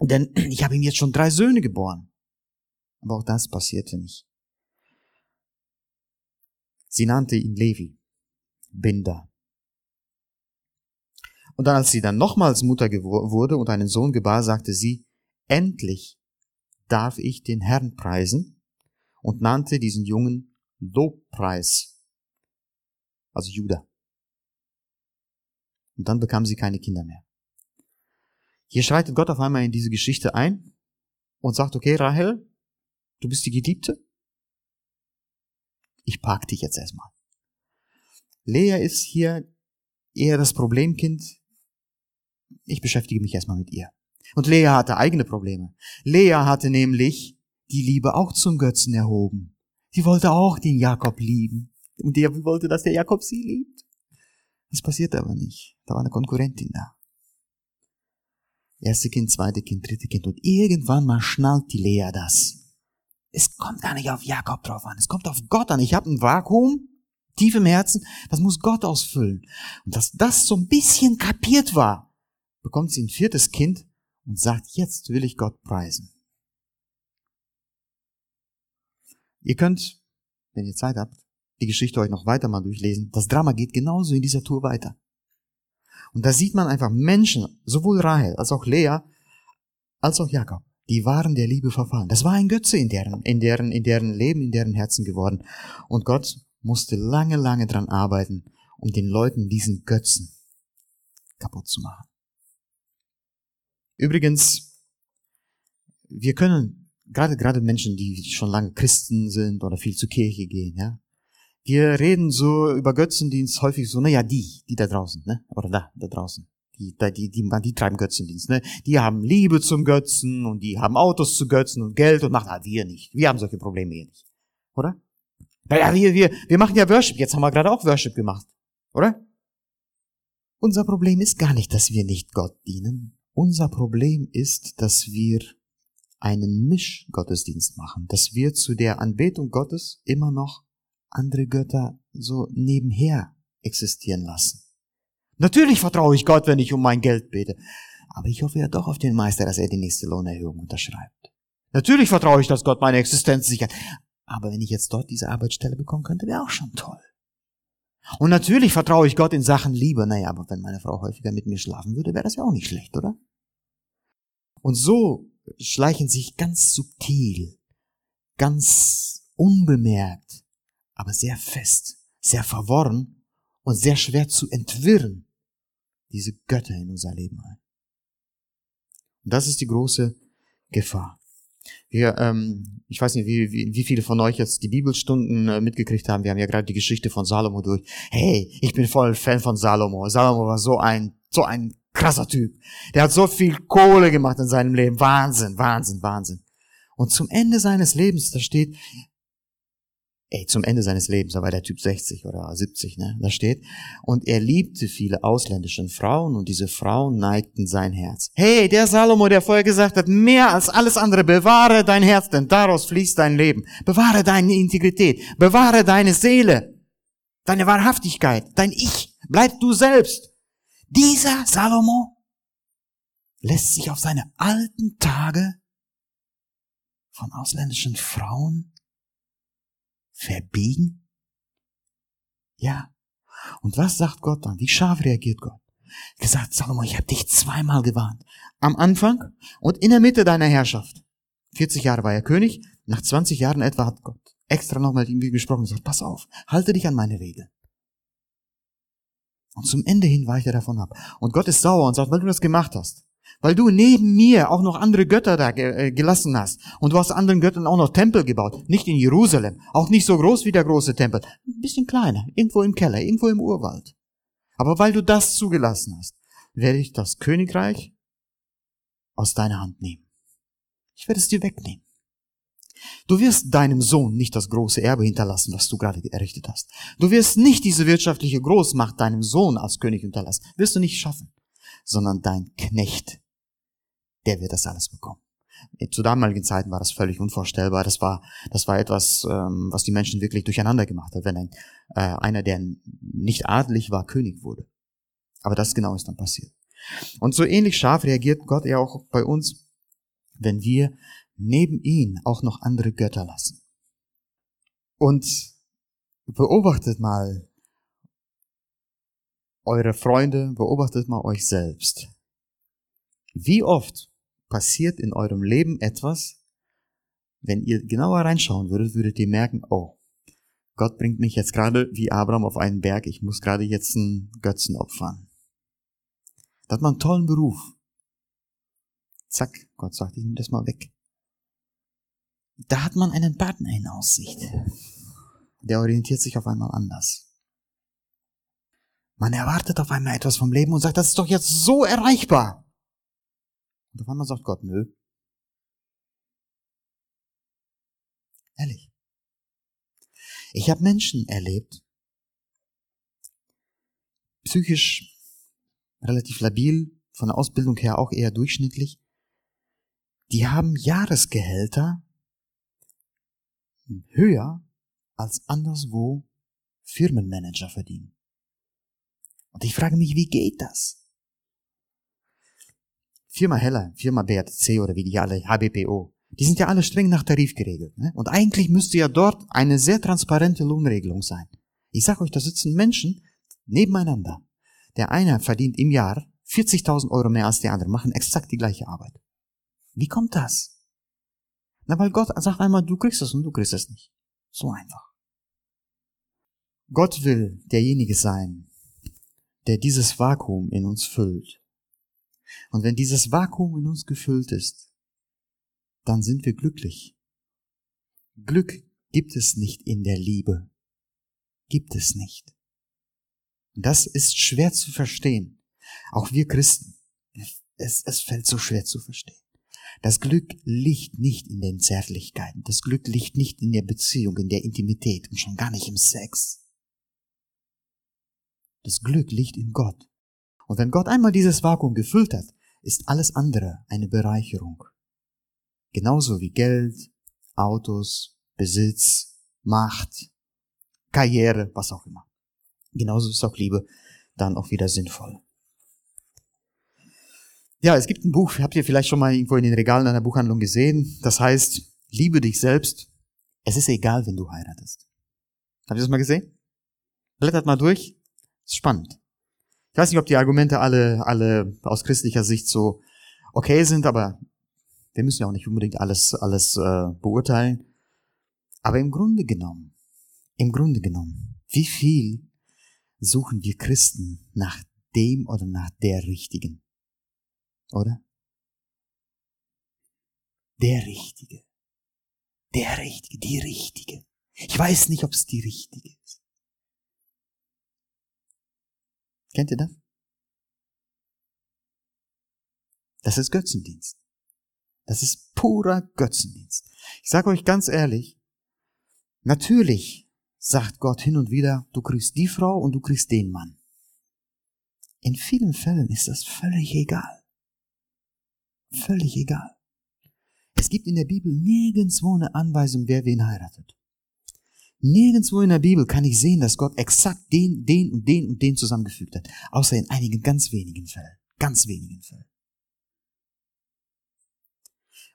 denn (clears throat) ich habe ihm jetzt schon drei Söhne geboren. Aber auch das passierte nicht. Sie nannte ihn Levi, Binder, und dann, als sie dann nochmals Mutter wurde und einen Sohn gebar, sagte sie, endlich darf ich den Herrn preisen und nannte diesen Jungen Lobpreis, also Judah. Und dann bekam sie keine Kinder mehr. Hier schreitet Gott auf einmal in diese Geschichte ein und sagt, okay, Rahel, du bist die Geliebte. Ich park dich jetzt erstmal. Lea ist hier eher das Problemkind. Ich beschäftige mich erstmal mit ihr. Und Lea hatte eigene Probleme. Lea hatte nämlich die Liebe auch zum Götzen erhoben. Sie wollte auch den Jakob lieben. Und der wollte, dass der Jakob sie liebt. Das passierte aber nicht. Da war eine Konkurrentin da. Erste Kind, zweite Kind, dritte Kind. Und irgendwann mal schnallt die Lea das. Es kommt gar nicht auf Jakob drauf an. Es kommt auf Gott an. Ich habe ein Vakuum, tief im Herzen. Das muss Gott ausfüllen. Und dass das so ein bisschen kapiert war, bekommt sie ein viertes Kind und sagt, jetzt will ich Gott preisen. Ihr könnt, wenn ihr Zeit habt, die Geschichte euch noch weiter mal durchlesen. Das Drama geht genauso in dieser Tour weiter. Und da sieht man einfach Menschen, sowohl Rahel als auch Lea, als auch Jakob, die waren der Liebe verfallen. Das war ein Götze in deren, in deren, in deren Leben, in deren Herzen geworden. Und Gott musste lange, lange dran arbeiten, um den Leuten diesen Götzen kaputt zu machen. Übrigens, wir können, gerade, gerade Menschen, die schon lange Christen sind oder viel zur Kirche gehen, ja, wir reden so über Götzendienst häufig so, naja, die, die da draußen, ne, oder da, da draußen. Die, die, die, die, treiben Götzendienst, ne? Die haben Liebe zum Götzen und die haben Autos zu Götzen und Geld und machen, ah, wir nicht. Wir haben solche Probleme hier nicht. Oder? Naja, wir, wir, wir machen ja Worship. Jetzt haben wir gerade auch Worship gemacht. Oder? Unser Problem ist gar nicht, dass wir nicht Gott dienen. Unser Problem ist, dass wir einen Mischgottesdienst machen, dass wir zu der Anbetung Gottes immer noch andere Götter so nebenher existieren lassen. Natürlich vertraue ich Gott, wenn ich um mein Geld bete, aber ich hoffe ja doch auf den Meister, dass er die nächste Lohnerhöhung unterschreibt. Natürlich vertraue ich, dass Gott meine Existenz sichert, aber wenn ich jetzt dort diese Arbeitsstelle bekommen könnte, wäre auch schon toll. Und natürlich vertraue ich Gott in Sachen Liebe. Naja, aber wenn meine Frau häufiger mit mir schlafen würde, wäre das ja auch nicht schlecht, oder? Und so schleichen sich ganz subtil, ganz unbemerkt, aber sehr fest, sehr verworren und sehr schwer zu entwirren, diese Götter in unser Leben ein. Und das ist die große Gefahr. Wir, ähm, ich weiß nicht, wie, wie, wie viele von euch jetzt die Bibelstunden äh, mitgekriegt haben. Wir haben ja gerade die Geschichte von Salomo durch. Hey, ich bin voll Fan von Salomo. Salomo war so ein, so ein krasser Typ. Der hat so viel Kohle gemacht in seinem Leben. Wahnsinn, Wahnsinn, Wahnsinn. Und zum Ende seines Lebens, da steht, ey, zum Ende seines Lebens, da war der Typ 60 oder 70, ne, da steht, und er liebte viele ausländische Frauen und diese Frauen neigten sein Herz. Hey, der Salomo, der vorher gesagt hat, mehr als alles andere, bewahre dein Herz, denn daraus fließt dein Leben. Bewahre deine Integrität, bewahre deine Seele, deine Wahrhaftigkeit, dein Ich, bleib du selbst. Dieser Salomo lässt sich auf seine alten Tage von ausländischen Frauen verbiegen? Ja. Und was sagt Gott dann? Wie scharf reagiert Gott? Gesagt, Salomo, ich habe dich zweimal gewarnt. Am Anfang und in der Mitte deiner Herrschaft. 40 Jahre war er König, nach 20 Jahren etwa hat Gott extra nochmal mit ihm gesprochen und gesagt, pass auf, halte dich an meine Regeln. Und zum Ende hin weicht er davon ab. Und Gott ist sauer und sagt, weil du das gemacht hast, weil du neben mir auch noch andere Götter da äh, gelassen hast. Und du hast anderen Göttern auch noch Tempel gebaut. Nicht in Jerusalem. Auch nicht so groß wie der große Tempel. Ein bisschen kleiner. Irgendwo im Keller. Irgendwo im Urwald. Aber weil du das zugelassen hast, werde ich das Königreich aus deiner Hand nehmen. Ich werde es dir wegnehmen. Du wirst deinem Sohn nicht das große Erbe hinterlassen, was du gerade errichtet hast. Du wirst nicht diese wirtschaftliche Großmacht deinem Sohn als König hinterlassen. Wirst du nicht schaffen. Sondern dein Knecht der wird das alles bekommen. Zu damaligen Zeiten war das völlig unvorstellbar. Das war, das war etwas, ähm, was die Menschen wirklich durcheinander gemacht hat, wenn ein, äh, einer, der nicht adelig war, König wurde. Aber das genau ist dann passiert. Und so ähnlich scharf reagiert Gott ja auch bei uns, wenn wir neben ihn auch noch andere Götter lassen. Und beobachtet mal eure Freunde, beobachtet mal euch selbst. Wie oft passiert in eurem Leben etwas, wenn ihr genauer reinschauen würdet, würdet ihr merken, oh, Gott bringt mich jetzt gerade wie Abraham auf einen Berg, ich muss gerade jetzt einen Götzen opfern. Da hat man einen tollen Beruf. Zack, Gott sagt, ich nehme das mal weg. Da hat man einen Partner in Aussicht. Der orientiert sich auf einmal anders. Man erwartet auf einmal etwas vom Leben und sagt, das ist doch jetzt so erreichbar. Und auf einmal sagt Gott, nö. Ehrlich. Ich habe Menschen erlebt, psychisch relativ labil, von der Ausbildung her auch eher durchschnittlich, die haben Jahresgehälter höher als anderswo Firmenmanager verdienen. Und ich frage mich, wie geht das? Firma Heller, Firma BRC oder wie die alle, HBPO, die sind ja alle streng nach Tarif geregelt. Ne? Und eigentlich müsste ja dort eine sehr transparente Lohnregelung sein. Ich sage euch, da sitzen Menschen nebeneinander. Der eine verdient im Jahr 40.000 Euro mehr als der andere, machen exakt die gleiche Arbeit. Wie kommt das? Na, weil Gott sagt einmal, du kriegst es und du kriegst es nicht. So einfach. Gott will derjenige sein, der dieses Vakuum in uns füllt. Und wenn dieses Vakuum in uns gefüllt ist, dann sind wir glücklich. Glück gibt es nicht in der Liebe. Gibt es nicht. Und das ist schwer zu verstehen. Auch wir Christen. Es, es fällt so schwer zu verstehen. Das Glück liegt nicht in den Zärtlichkeiten. Das Glück liegt nicht in der Beziehung, in der Intimität und schon gar nicht im Sex. Das Glück liegt in Gott. Und wenn Gott einmal dieses Vakuum gefüllt hat, ist alles andere eine Bereicherung. Genauso wie Geld, Autos, Besitz, Macht, Karriere, was auch immer. Genauso ist auch Liebe dann auch wieder sinnvoll. Ja, es gibt ein Buch, habt ihr vielleicht schon mal irgendwo in den Regalen einer Buchhandlung gesehen. Das heißt, liebe dich selbst. Es ist egal, wenn du heiratest. Habt ihr das mal gesehen? Blättert mal durch. Ist spannend. Ich weiß nicht, ob die Argumente alle, alle aus christlicher Sicht so okay sind, aber wir müssen ja auch nicht unbedingt alles, alles äh, beurteilen. Aber im Grunde genommen, im Grunde genommen, wie viel suchen wir Christen nach dem oder nach der Richtigen? Oder? Der Richtige. Der Richtige, die Richtige. Ich weiß nicht, ob es die Richtige ist. Kennt ihr das? Das ist Götzendienst. Das ist purer Götzendienst. Ich sage euch ganz ehrlich, natürlich sagt Gott hin und wieder, du kriegst die Frau und du kriegst den Mann. In vielen Fällen ist das völlig egal. Völlig egal. Es gibt in der Bibel nirgendwo eine Anweisung, wer wen heiratet. Nirgendwo in der Bibel kann ich sehen, dass Gott exakt den, den und den und den zusammengefügt hat. Außer in einigen ganz wenigen Fällen. Ganz wenigen Fällen.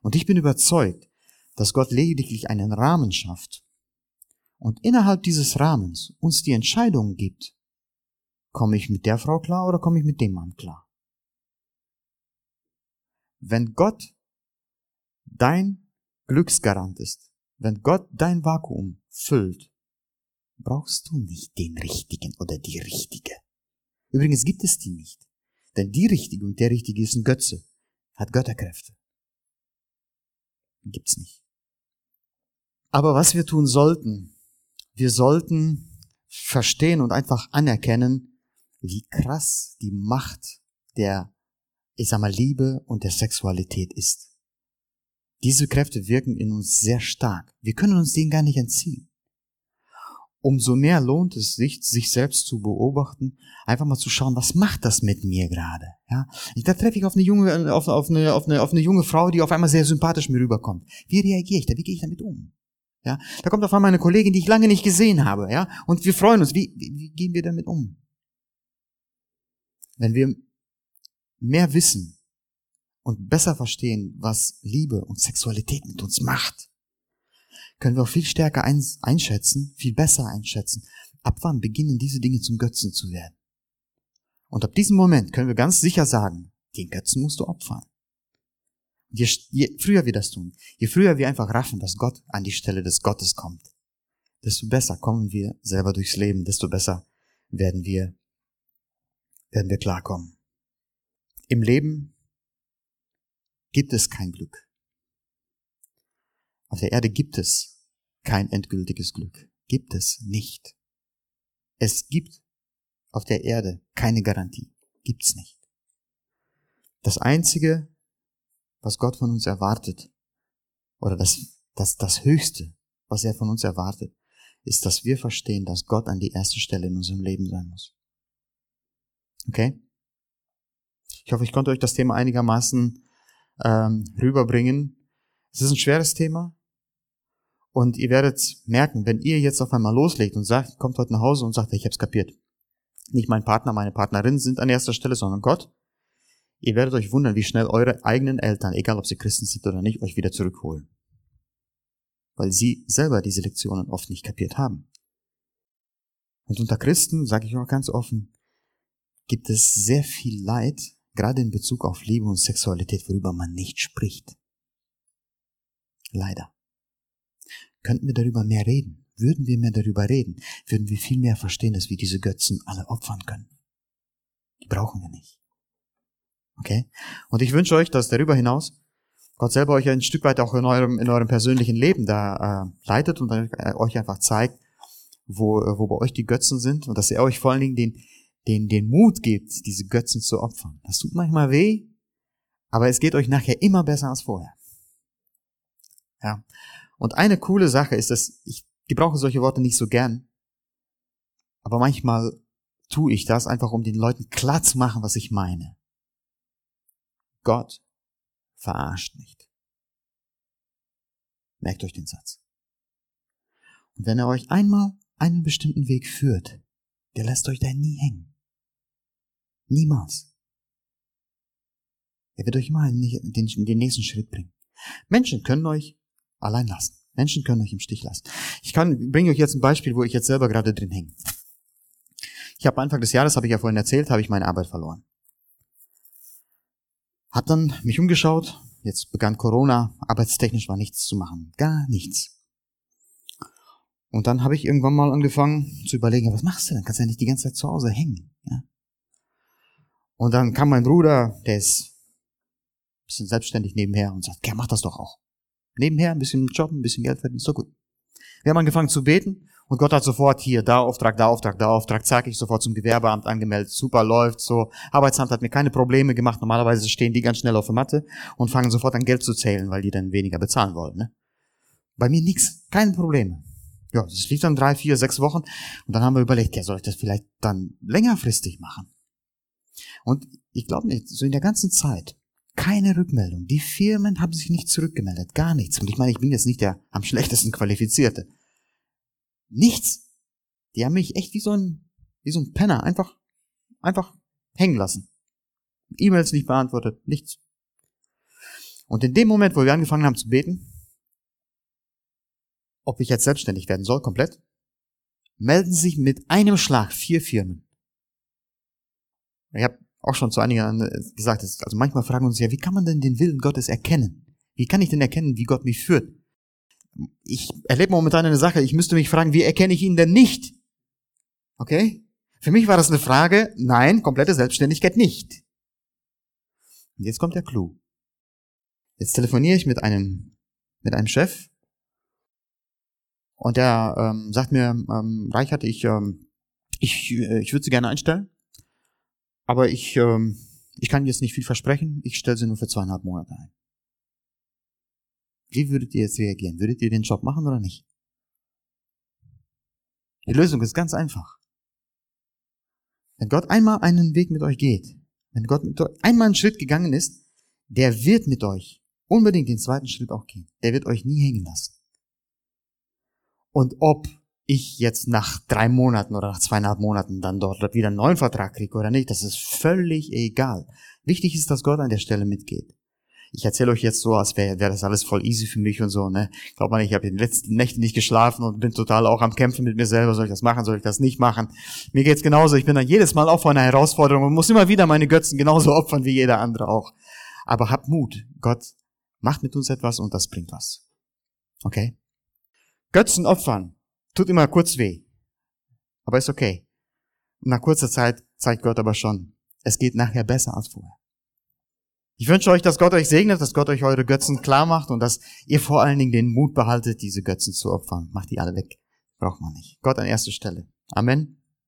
Und ich bin überzeugt, dass Gott lediglich einen Rahmen schafft und innerhalb dieses Rahmens uns die Entscheidung gibt, komme ich mit der Frau klar oder komme ich mit dem Mann klar. Wenn Gott dein Glücksgarant ist, wenn Gott dein Vakuum füllt, brauchst du nicht den Richtigen oder die Richtige. Übrigens gibt es die nicht. Denn die Richtige und der Richtige ist ein Götze, hat Götterkräfte. Gibt's nicht. Aber was wir tun sollten, wir sollten verstehen und einfach anerkennen, wie krass die Macht der, ich sag mal, Liebe und der Sexualität ist. Diese Kräfte wirken in uns sehr stark. Wir können uns denen gar nicht entziehen. Umso mehr lohnt es sich, sich selbst zu beobachten, einfach mal zu schauen, was macht das mit mir gerade? Ja, da treffe ich auf eine junge, auf, auf, eine, auf, eine, auf eine junge Frau, die auf einmal sehr sympathisch mir rüberkommt. Wie reagiere ich da? Wie gehe ich damit um? Ja, da kommt auf einmal eine Kollegin, die ich lange nicht gesehen habe, ja, und wir freuen uns. Wie, wie, wie gehen wir damit um? Wenn wir mehr wissen und besser verstehen, was Liebe und Sexualität mit uns macht, können wir auch viel stärker einschätzen, viel besser einschätzen, ab wann beginnen diese Dinge zum Götzen zu werden. Und ab diesem Moment können wir ganz sicher sagen, den Götzen musst du opfern. Je, je früher wir das tun, je früher wir einfach raffen, dass Gott an die Stelle des Gottes kommt, desto besser kommen wir selber durchs Leben, desto besser werden wir, werden wir klarkommen. Im Leben gibt es kein Glück. Auf der Erde gibt es kein endgültiges Glück. Gibt es nicht. Es gibt auf der Erde keine Garantie. Gibt's nicht. Das einzige, was Gott von uns erwartet, oder das, das, das Höchste, was er von uns erwartet, ist, dass wir verstehen, dass Gott an die erste Stelle in unserem Leben sein muss. Okay? Ich hoffe, ich konnte euch das Thema einigermaßen ähm, rüberbringen. Es ist ein schweres Thema. Und ihr werdet merken, wenn ihr jetzt auf einmal loslegt und sagt, kommt heute nach Hause und sagt, ich hab's kapiert. Nicht mein Partner, meine Partnerin sind an erster Stelle, sondern Gott. Ihr werdet euch wundern, wie schnell eure eigenen Eltern, egal ob sie Christen sind oder nicht, euch wieder zurückholen. Weil sie selber diese Lektionen oft nicht kapiert haben. Und unter Christen, sage ich auch ganz offen, gibt es sehr viel Leid, gerade in Bezug auf Liebe und Sexualität, worüber man nicht spricht. Leider. Könnten wir darüber mehr reden? Würden wir mehr darüber reden, würden wir viel mehr verstehen, dass wir diese Götzen alle opfern können. Die brauchen wir nicht. Okay? Und ich wünsche euch, dass darüber hinaus Gott selber euch ein Stück weit auch in eurem, in eurem persönlichen Leben da äh, leitet und äh, euch einfach zeigt, wo, wo bei euch die Götzen sind und dass er euch vor allen Dingen den, den, den Mut gibt, diese Götzen zu opfern. Das tut manchmal weh, aber es geht euch nachher immer besser als vorher. Ja. Und eine coole Sache ist, dass ich gebrauche solche Worte nicht so gern, aber manchmal tue ich das einfach, um den Leuten klar zu machen, was ich meine. Gott verarscht nicht. Merkt euch den Satz. Und wenn er euch einmal einen bestimmten Weg führt, der lässt euch da nie hängen. Niemals. Er wird euch immer den, den nächsten Schritt bringen. Menschen können euch allein lassen. Menschen können euch im Stich lassen. Ich kann, bringe euch jetzt ein Beispiel, wo ich jetzt selber gerade drin hänge. Ich habe Anfang des Jahres, habe ich ja vorhin erzählt, habe ich meine Arbeit verloren. Hab dann mich umgeschaut, jetzt begann Corona, arbeitstechnisch war nichts zu machen, gar nichts. Und dann habe ich irgendwann mal angefangen zu überlegen, was machst du denn? Kannst ja nicht die ganze Zeit zu Hause hängen. Ja? Und dann kam mein Bruder, der ist ein bisschen selbstständig nebenher und sagt, ja, mach das doch auch. Nebenher ein bisschen Job, ein bisschen Geld verdienen, ist doch gut. Wir haben angefangen zu beten und Gott hat sofort hier, da Auftrag, da Auftrag, da Auftrag, zack, ich sofort zum Gewerbeamt angemeldet, super läuft so. Arbeitsamt hat mir keine Probleme gemacht, normalerweise stehen die ganz schnell auf der Matte und fangen sofort an Geld zu zählen, weil die dann weniger bezahlen wollen. Ne? Bei mir nix, keine Probleme. Ja, das lief dann drei, vier, sechs Wochen und dann haben wir überlegt, ja, soll ich das vielleicht dann längerfristig machen? Und ich glaube nicht, so in der ganzen Zeit keine Rückmeldung. Die Firmen haben sich nicht zurückgemeldet, gar nichts. Und ich meine, ich bin jetzt nicht der am schlechtesten Qualifizierte. Nichts. Die haben mich echt wie so ein, wie so ein Penner einfach, einfach hängen lassen. E-Mails nicht beantwortet, nichts. Und in dem Moment, wo wir angefangen haben zu beten, ob ich jetzt selbstständig werden soll, komplett, melden sich mit einem Schlag vier Firmen. Ich habe auch schon zu einigen gesagt, also manchmal fragen wir uns ja, wie kann man denn den Willen Gottes erkennen? Wie kann ich denn erkennen, wie Gott mich führt? Ich erlebe momentan eine Sache, ich müsste mich fragen, wie erkenne ich ihn denn nicht? Okay? Für mich war das eine Frage, nein, komplette Selbstständigkeit nicht. Und jetzt kommt der Clou. Jetzt telefoniere ich mit einem, mit einem Chef und der ähm, sagt mir, ähm, Reichert, ich, ähm, ich, äh, ich würde Sie gerne einstellen. Aber ich, ähm, ich kann jetzt nicht viel versprechen. Ich stelle sie nur für zweieinhalb Monate ein. Wie würdet ihr jetzt reagieren? Würdet ihr den Job machen oder nicht? Die Lösung ist ganz einfach. Wenn Gott einmal einen Weg mit euch geht, wenn Gott mit euch einmal einen Schritt gegangen ist, der wird mit euch unbedingt den zweiten Schritt auch gehen. Der wird euch nie hängen lassen. Und ob ich jetzt nach drei Monaten oder nach zweieinhalb Monaten dann dort wieder einen neuen Vertrag kriege oder nicht, das ist völlig egal. Wichtig ist, dass Gott an der Stelle mitgeht. Ich erzähle euch jetzt so, als wäre wär das alles voll easy für mich und so, ne? Glaubt man, ich habe in den letzten Nächten nicht geschlafen und bin total auch am Kämpfen mit mir selber. Soll ich das machen? Soll ich das nicht machen? Mir geht's genauso. Ich bin dann jedes Mal auch vor einer Herausforderung und muss immer wieder meine Götzen genauso (laughs) opfern wie jeder andere auch. Aber habt Mut. Gott macht mit uns etwas und das bringt was. Okay? Götzen opfern tut immer kurz weh. Aber ist okay. Nach kurzer Zeit zeigt Gott aber schon, es geht nachher besser als vorher. Ich wünsche euch, dass Gott euch segnet, dass Gott euch eure Götzen klar macht und dass ihr vor allen Dingen den Mut behaltet, diese Götzen zu opfern. Macht die alle weg. Braucht man nicht. Gott an erster Stelle. Amen.